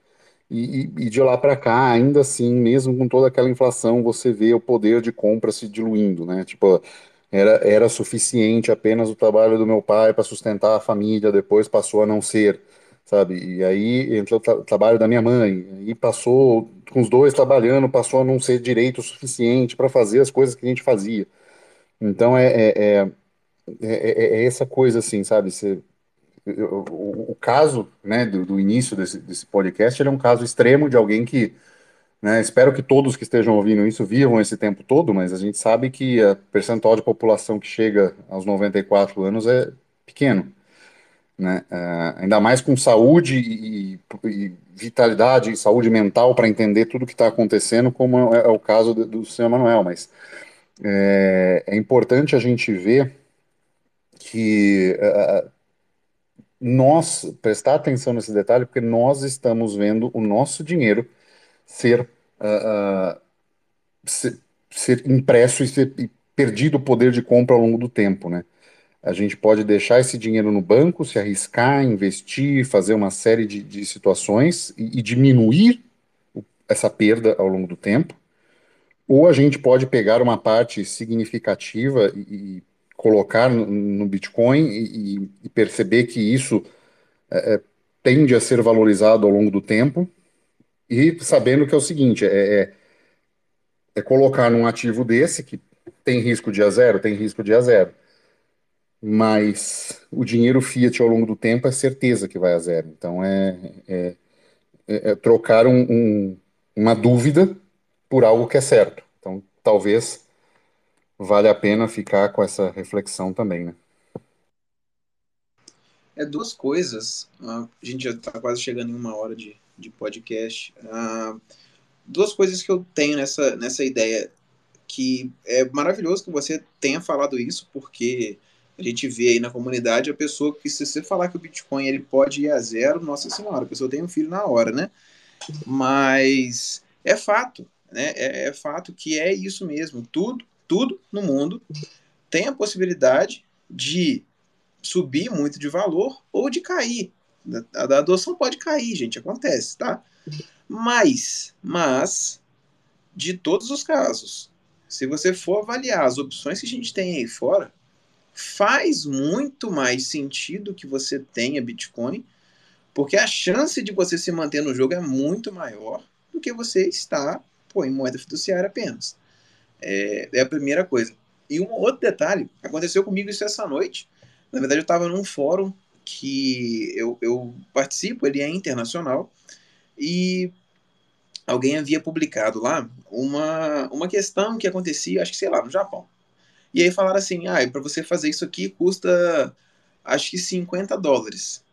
Speaker 1: E, e, de lá para cá, ainda assim, mesmo com toda aquela inflação, você vê o poder de compra se diluindo, né? Tipo, era, era suficiente apenas o trabalho do meu pai para sustentar a família, depois passou a não ser, sabe? E aí entrou o tra trabalho da minha mãe, e passou, com os dois trabalhando, passou a não ser direito suficiente para fazer as coisas que a gente fazia. Então é, é, é, é, é essa coisa assim, sabe? Você o, o caso né, do, do início desse, desse podcast é um caso extremo de alguém que, né, espero que todos que estejam ouvindo isso vivam esse tempo todo, mas a gente sabe que a percentual de população que chega aos 94 anos é pequeno. né? Uh, ainda mais com saúde e, e vitalidade e saúde mental para entender tudo o que está acontecendo, como é, é, o caso do, do senhor Manuel. Mas é, é, importante a gente ver que uh, nós prestar atenção nesse detalhe, porque nós estamos vendo o nosso dinheiro ser, uh, uh, ser, ser, impresso e ser e perdido o poder de compra ao longo do tempo, né? A gente pode deixar esse dinheiro no banco, se arriscar, investir, fazer uma série de, de situações e, e diminuir essa perda ao longo do tempo. Ou a gente pode pegar uma parte significativa e, e colocar no, Bitcoin e, e, perceber que isso é, é, tende a ser valorizado ao longo do tempo e sabendo que é o seguinte, é, é, é colocar num ativo desse que tem risco de a zero, tem risco de a zero, mas o dinheiro fiat ao longo do tempo é certeza que vai a zero. Então é, é, é, é trocar um, um, uma dúvida por algo que é certo. Então talvez vale a pena ficar com essa reflexão também, né?
Speaker 2: É duas coisas. Ah, a gente já está quase chegando em uma hora de, de podcast. Uh, duas coisas que eu tenho nessa, nessa ideia que é maravilhoso que você tenha falado isso, porque a gente vê aí na comunidade a pessoa que se você falar que o Bitcoin ele pode ir a zero, nossa senhora, a pessoa tem um filho na hora, né? Mas é fato, né? É, é fato que é isso mesmo. Tudo, tudo no mundo tem a possibilidade de subir muito de valor ou de cair. A, adoção pode cair, gente, acontece, tá? Mas, mas, de todos os casos, se você for avaliar as opções que a gente tem aí fora, faz muito mais sentido que você tenha Bitcoin, porque a chance de você se manter no jogo é muito maior do que você estar pô, em moeda fiduciária apenas. É, é a primeira coisa. E um outro detalhe, aconteceu comigo isso essa noite. Na verdade, eu estava num fórum que eu, eu participo, ele é internacional, e alguém havia publicado lá uma, uma questão que acontecia, acho que sei lá, no Japão. E aí falaram assim: ah, para você fazer isso aqui custa acho que 50 dólares.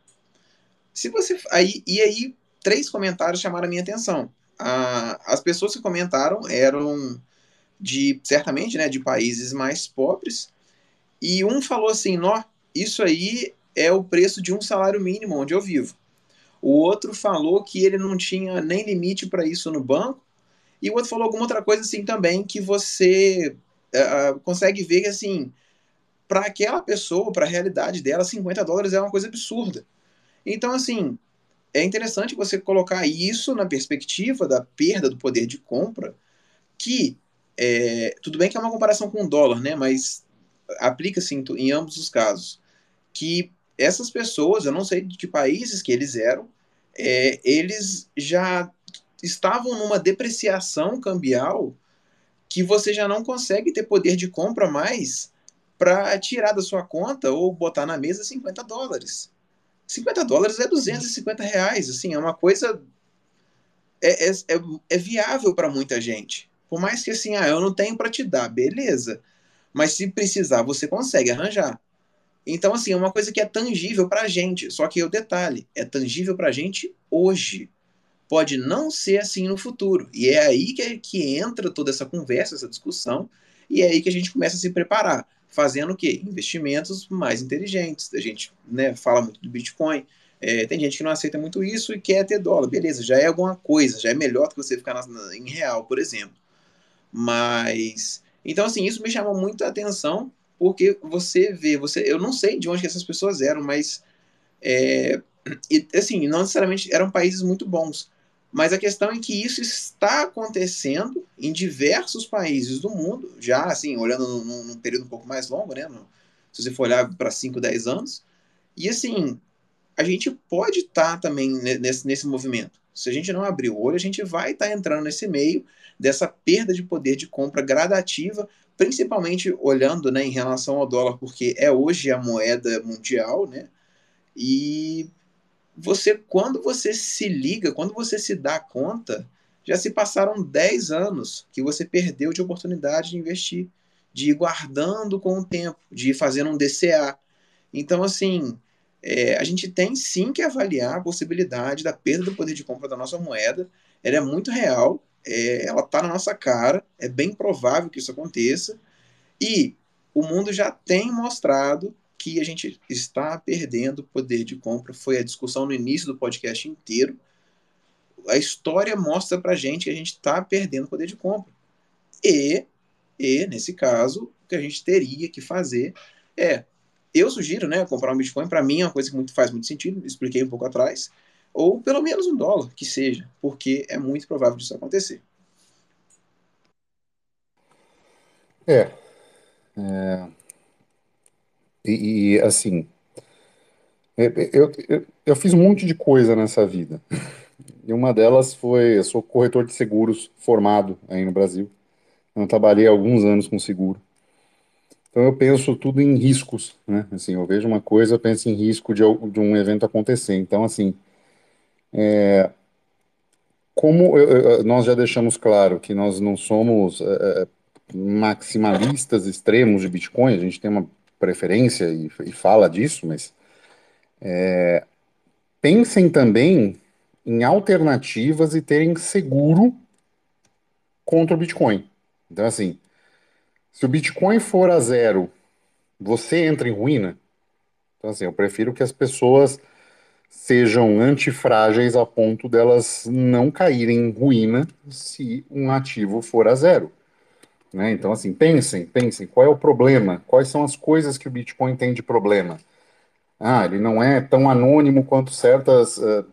Speaker 2: Se você. Aí, e aí, três comentários chamaram a minha atenção. Ah, as pessoas que comentaram eram de, certamente, né, de países mais pobres. E um falou assim: Nó, isso aí é o preço de um salário mínimo onde eu vivo. O outro falou que ele não tinha nem limite para isso no banco. E o outro falou alguma outra coisa assim também que você uh, consegue ver que assim, para aquela pessoa, para a realidade dela, 50 dólares é uma coisa absurda. Então, assim, é interessante você colocar isso na perspectiva da perda do poder de compra, que é, tudo bem que é uma comparação com o dólar, né? Mas aplica-se em, em ambos os casos que essas pessoas, eu não sei de que países que eles eram, é, eles já estavam numa depreciação cambial que você já não consegue ter poder de compra mais para tirar da sua conta ou botar na mesa 50 dólares. 50 dólares é 250 reais, assim, é uma coisa é, é, é, é viável para muita gente. Por mais que assim, ah, eu não tenho para te dar, beleza. Mas se precisar, você consegue arranjar. Então, assim, é uma coisa que é tangível para a gente. Só que o detalhe, é tangível para a gente hoje. Pode não ser assim no futuro. E é aí que, que entra toda essa conversa, essa discussão, e é aí que a gente começa a se preparar. Fazendo o quê? Investimentos mais inteligentes. A gente né, fala muito do Bitcoin. É, tem gente que não aceita muito isso e quer ter dólar. Beleza, já é alguma coisa, já é melhor do que você ficar na, na, em real, por exemplo. Mas. Então, assim, isso me chama muito a atenção porque você vê, você, eu não sei de onde que essas pessoas eram, mas é, e, assim, não necessariamente eram países muito bons. Mas a questão é que isso está acontecendo em diversos países do mundo, já assim, olhando num, num período um pouco mais longo, né? No, se você for olhar para 5, 10 anos. E assim, a gente pode estar tá também nesse, nesse movimento. Se a gente não abrir o olho, a gente vai estar tá entrando nesse meio dessa perda de poder de compra gradativa principalmente olhando né, em relação ao dólar, porque é hoje a moeda mundial, né? E você, quando você se liga, quando você se dá conta, já se passaram 10 anos que você perdeu de oportunidade de investir, de ir guardando com o tempo, de ir fazendo um DCA. Então, assim, é, a gente tem sim que avaliar a possibilidade da perda do poder de compra da nossa moeda. Ela é muito real, é, ela está na nossa cara, é bem provável que isso aconteça. E o mundo já tem mostrado que a gente está perdendo poder de compra. Foi a discussão no início do podcast inteiro. A história mostra para gente que a gente está perdendo poder de compra. E, e, nesse caso, o que a gente teria que fazer é eu sugiro, né, comprar um Bitcoin, para mim é uma coisa que muito, faz muito sentido, expliquei um pouco atrás, ou pelo menos um dólar, que seja, porque é muito provável disso acontecer.
Speaker 1: É. é... E, e, assim, é, eu, eu, eu fiz um monte de coisa nessa vida. E uma delas foi, eu sou corretor de seguros formado aí no Brasil. Eu trabalhei alguns anos com seguro. Então eu penso tudo em riscos, né? Assim, eu vejo uma coisa, penso em risco de, de um evento acontecer. Então, assim, é, como eu, nós já deixamos claro que nós não somos é, é, maximalistas extremos de Bitcoin, a gente tem uma preferência e, e fala disso, mas é, pensem também em alternativas e terem seguro contra o Bitcoin. Então, assim, se o Bitcoin for a zero, você entra em ruína? Então, assim, eu prefiro que as pessoas sejam antifrágeis a ponto delas não caírem em ruína se um ativo for a zero. Né? Então, assim, pensem, pensem, qual é o problema? Quais são as coisas que o Bitcoin tem de problema? Ah, ele não é tão anônimo quanto certas uh,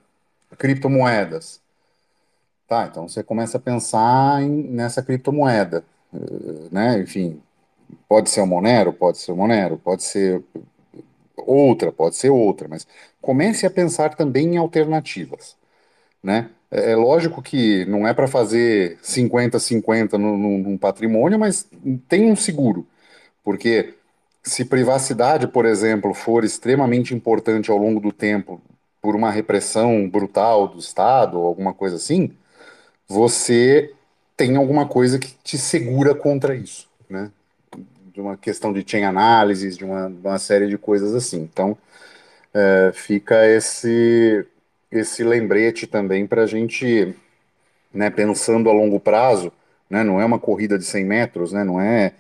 Speaker 1: criptomoedas. Tá, então você começa a pensar em, nessa criptomoeda né? Enfim, pode ser o Monero, pode ser o Monero, pode ser outra, pode ser outra, mas comece a pensar também em alternativas, né? É, é lógico que não é para fazer 50-50 num patrimônio, mas tem um seguro, porque se privacidade, por exemplo, for extremamente importante ao longo do tempo por uma repressão brutal do Estado ou alguma coisa assim, você tem alguma coisa que te segura contra isso, né? De uma questão de chain analysis, de uma, uma série de coisas assim. Então, é, fica esse, esse lembrete também para a gente, né, pensando a longo prazo, né, não é uma corrida de 100 metros, né, não é,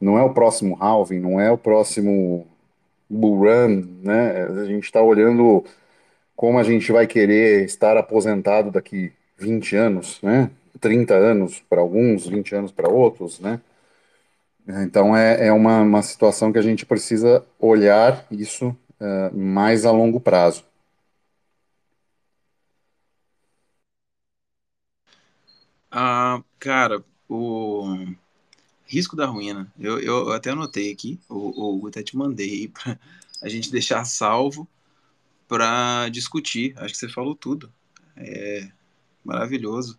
Speaker 1: não é o próximo halving, não é o próximo bull run, né, a gente está olhando como a gente vai querer estar aposentado daqui 20 anos, né, 30 anos para alguns, 20 anos para outros, né? Então é, é uma, uma situação que a gente precisa olhar isso uh, mais a longo prazo.
Speaker 2: Ah, cara, o risco da ruína, eu, eu até anotei aqui, o, o até te mandei para a gente deixar salvo para discutir. Acho que você falou tudo. É maravilhoso.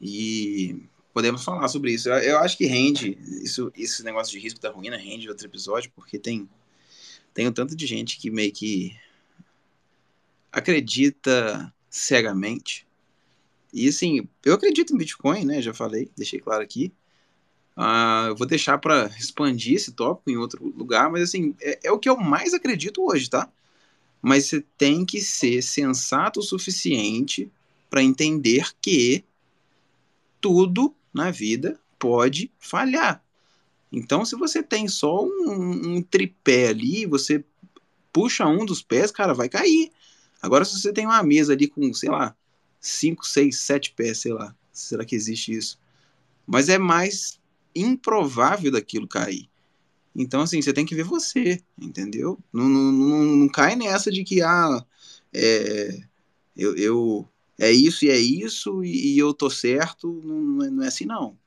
Speaker 2: E podemos falar sobre isso. Eu, eu acho que rende, isso, esse negócio de risco da ruína rende outro episódio, porque tem, tem um tanto de gente que meio que acredita cegamente. E assim, eu acredito em Bitcoin, né? Já falei, deixei claro aqui. Uh, eu vou deixar para expandir esse tópico em outro lugar, mas assim, é, é, o que eu mais acredito hoje, tá? Mas você tem que ser sensato o suficiente para entender que tudo na vida pode falhar. Então, se você tem só um, um, tripé ali, você puxa um dos pés, cara, vai cair. Agora, se você tem uma mesa ali com, sei lá, cinco, seis, sete pés, sei lá, será que existe isso? Mas é mais improvável daquilo cair. Então, assim, você tem que ver você, entendeu? Não, não, não, não cai nessa de que, ah, é, eu, eu é isso e é isso, e, e eu tô certo, não, não, é assim não.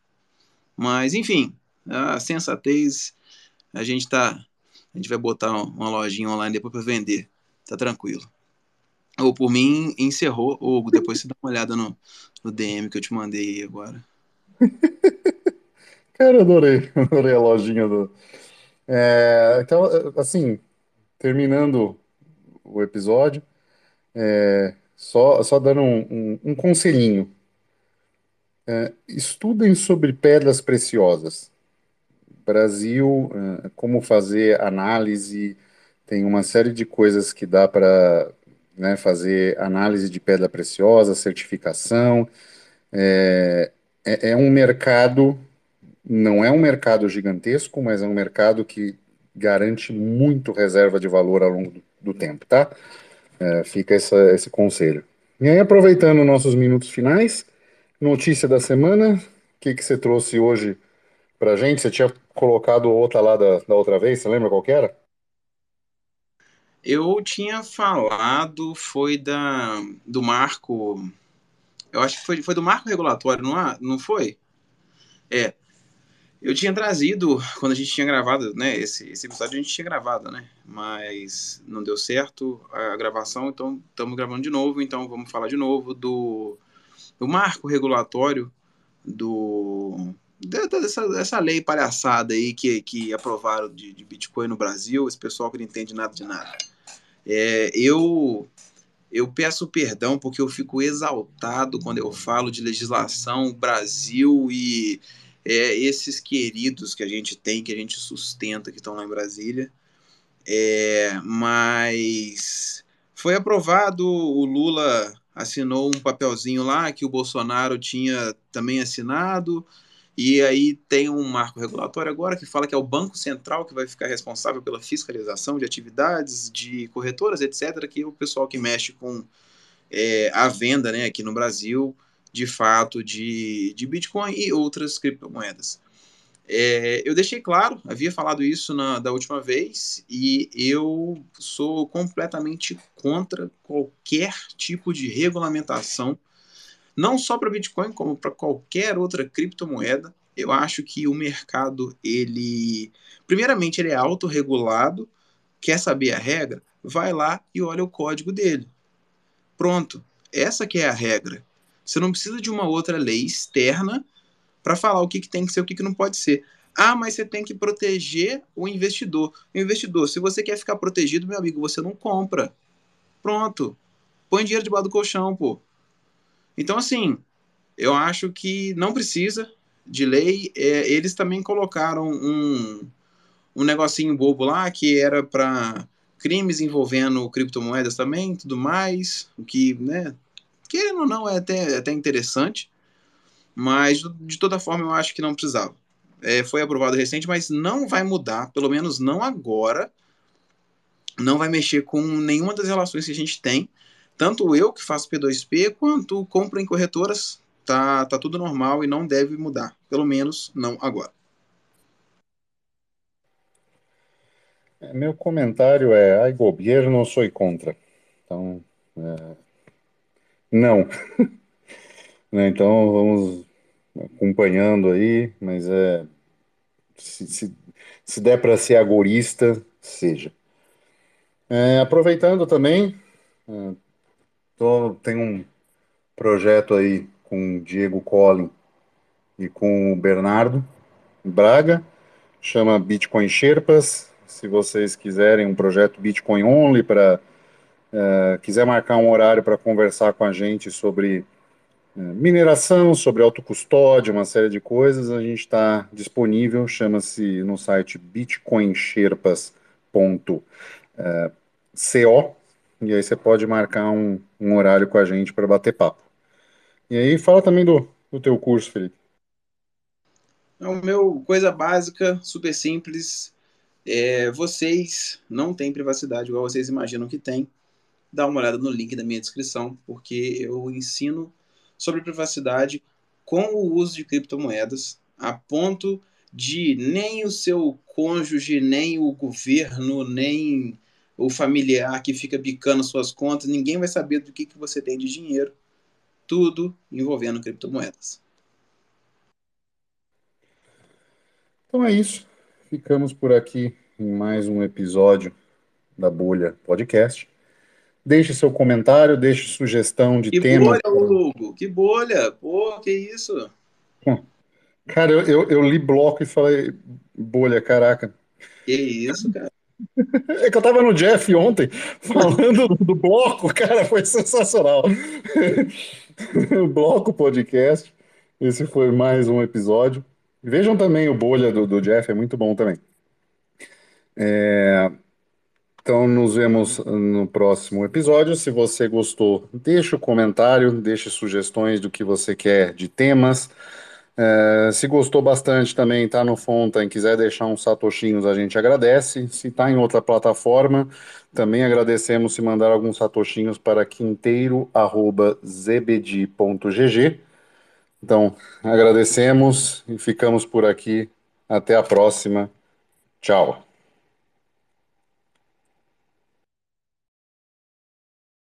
Speaker 2: Mas, enfim, a sensatez, a gente tá. A gente vai botar uma lojinha online depois para vender. Tá tranquilo. Ou por mim, encerrou. Ou depois você dá uma olhada no, no DM que eu te mandei agora.
Speaker 1: Cara, adorei. Adorei a lojinha do. É, então, assim, terminando o episódio, é, só, só dando um, um, um conselhinho. É, estudem sobre pedras preciosas. Brasil, é, como fazer análise tem uma série de coisas que dá para né, fazer análise de pedra preciosa, certificação. É, é, é um mercado, não é um mercado gigantesco, mas é um mercado que garante muito reserva de valor ao longo do, do tempo, tá? É, fica essa, esse conselho. E aí, aproveitando nossos minutos finais, notícia da semana, o que, que você trouxe hoje pra gente? Você tinha colocado outra lá da, da outra vez, você lembra qual que era?
Speaker 2: Eu tinha falado, foi da, do marco, eu acho que foi, foi do marco regulatório, não, há, não foi? É, eu tinha trazido, quando a gente tinha gravado, né, esse, esse episódio a gente tinha gravado, né, mas não deu certo a gravação, então estamos gravando de novo, então vamos falar de novo do, do marco regulatório do, dessa, dessa lei palhaçada aí que, que aprovaram de, de Bitcoin no Brasil, esse pessoal que não entende nada de nada. É, eu eu peço perdão porque eu fico exaltado quando eu falo de legislação Brasil e é, esses queridos que a gente tem, que a gente sustenta, que estão lá em Brasília. É, mas foi aprovado, o Lula assinou um papelzinho lá que o Bolsonaro tinha também assinado. E aí tem um marco regulatório agora que fala que é o Banco Central que vai ficar responsável pela fiscalização de atividades de corretoras, etc., que é o pessoal que mexe com é, a venda né, aqui no Brasil, de fato, de, de Bitcoin e outras criptomoedas. É, eu deixei claro, havia falado isso na, da última vez, e eu sou completamente contra qualquer tipo de regulamentação não só para Bitcoin, como para qualquer outra criptomoeda. Eu acho que o mercado, ele, primeiramente, ele é autorregulado. Quer saber a regra? Vai lá e olha o código dele. Pronto. Essa que é a regra. Você não precisa de uma outra lei externa para falar o que, que tem que ser e o que, que não pode ser. Ah, mas você tem que proteger o investidor. O investidor, se você quer ficar protegido, meu amigo, você não compra. Pronto. Põe dinheiro debaixo do colchão, pô. Então, assim, eu acho que não precisa de lei. É, eles também colocaram um, um negocinho bobo lá que era para crimes envolvendo criptomoedas também, tudo mais, o que, né, querendo ou não, é até, é até interessante, mas de toda forma eu acho que não precisava. É, foi aprovado recente, mas não vai mudar, pelo menos não agora, não vai mexer com nenhuma das relações que a gente tem tanto eu que faço P2P quanto compra em corretoras, tá, tá tudo normal e não deve mudar. Pelo menos não agora.
Speaker 1: É, meu comentário é: ai, governo, sou contra. Então, é, não. Né, então, vamos acompanhando aí, mas é. Se, se, se der para ser agorista, seja. É, aproveitando também, é, Tô, tem um projeto aí com o Diego Collin e com o Bernardo Braga, chama Bitcoin Sherpas. Se vocês quiserem um projeto Bitcoin Only para uh, quiser marcar um horário para conversar com a gente sobre uh, mineração, sobre autocustódia, uma série de coisas, a gente está disponível. Chama-se no site bitcoinsherpas.co e aí você pode marcar um, um horário com a gente para bater papo. E aí fala também do, do teu curso, Felipe.
Speaker 2: É o meu coisa básica, super simples. É, vocês não têm privacidade igual vocês imaginam que tem. Dá uma olhada no link da minha descrição, porque eu ensino sobre privacidade com o uso de criptomoedas, a ponto de nem o seu cônjuge, nem o governo, nem o familiar que fica bicando suas contas, ninguém vai saber do que, que você tem de dinheiro. Tudo envolvendo criptomoedas.
Speaker 1: Então é isso. Ficamos por aqui em mais um episódio da Bolha Podcast. Deixe seu comentário, deixe sugestão de
Speaker 2: que
Speaker 1: tema.
Speaker 2: Que bolha, Hugo! Que bolha! Pô, que isso?
Speaker 1: Cara, eu, eu, eu li bloco e falei bolha, caraca.
Speaker 2: Que isso, cara?
Speaker 1: É que eu tava no Jeff ontem falando do, bloco, cara, foi sensacional. o bloco podcast. Esse foi mais um episódio. Vejam também o bolha do, do Jeff, é muito bom também. É... Então, nos vemos no próximo episódio. Se você gostou, deixe o um comentário, deixe sugestões do que você quer de temas. É, se gostou bastante também, está no Fonta e quiser deixar uns satoshinhos, a gente agradece. Se está em outra plataforma, também agradecemos se mandar alguns satoshinhos para quinteiro.zbd.gg. Então, agradecemos e ficamos por aqui. Até a próxima. Tchau.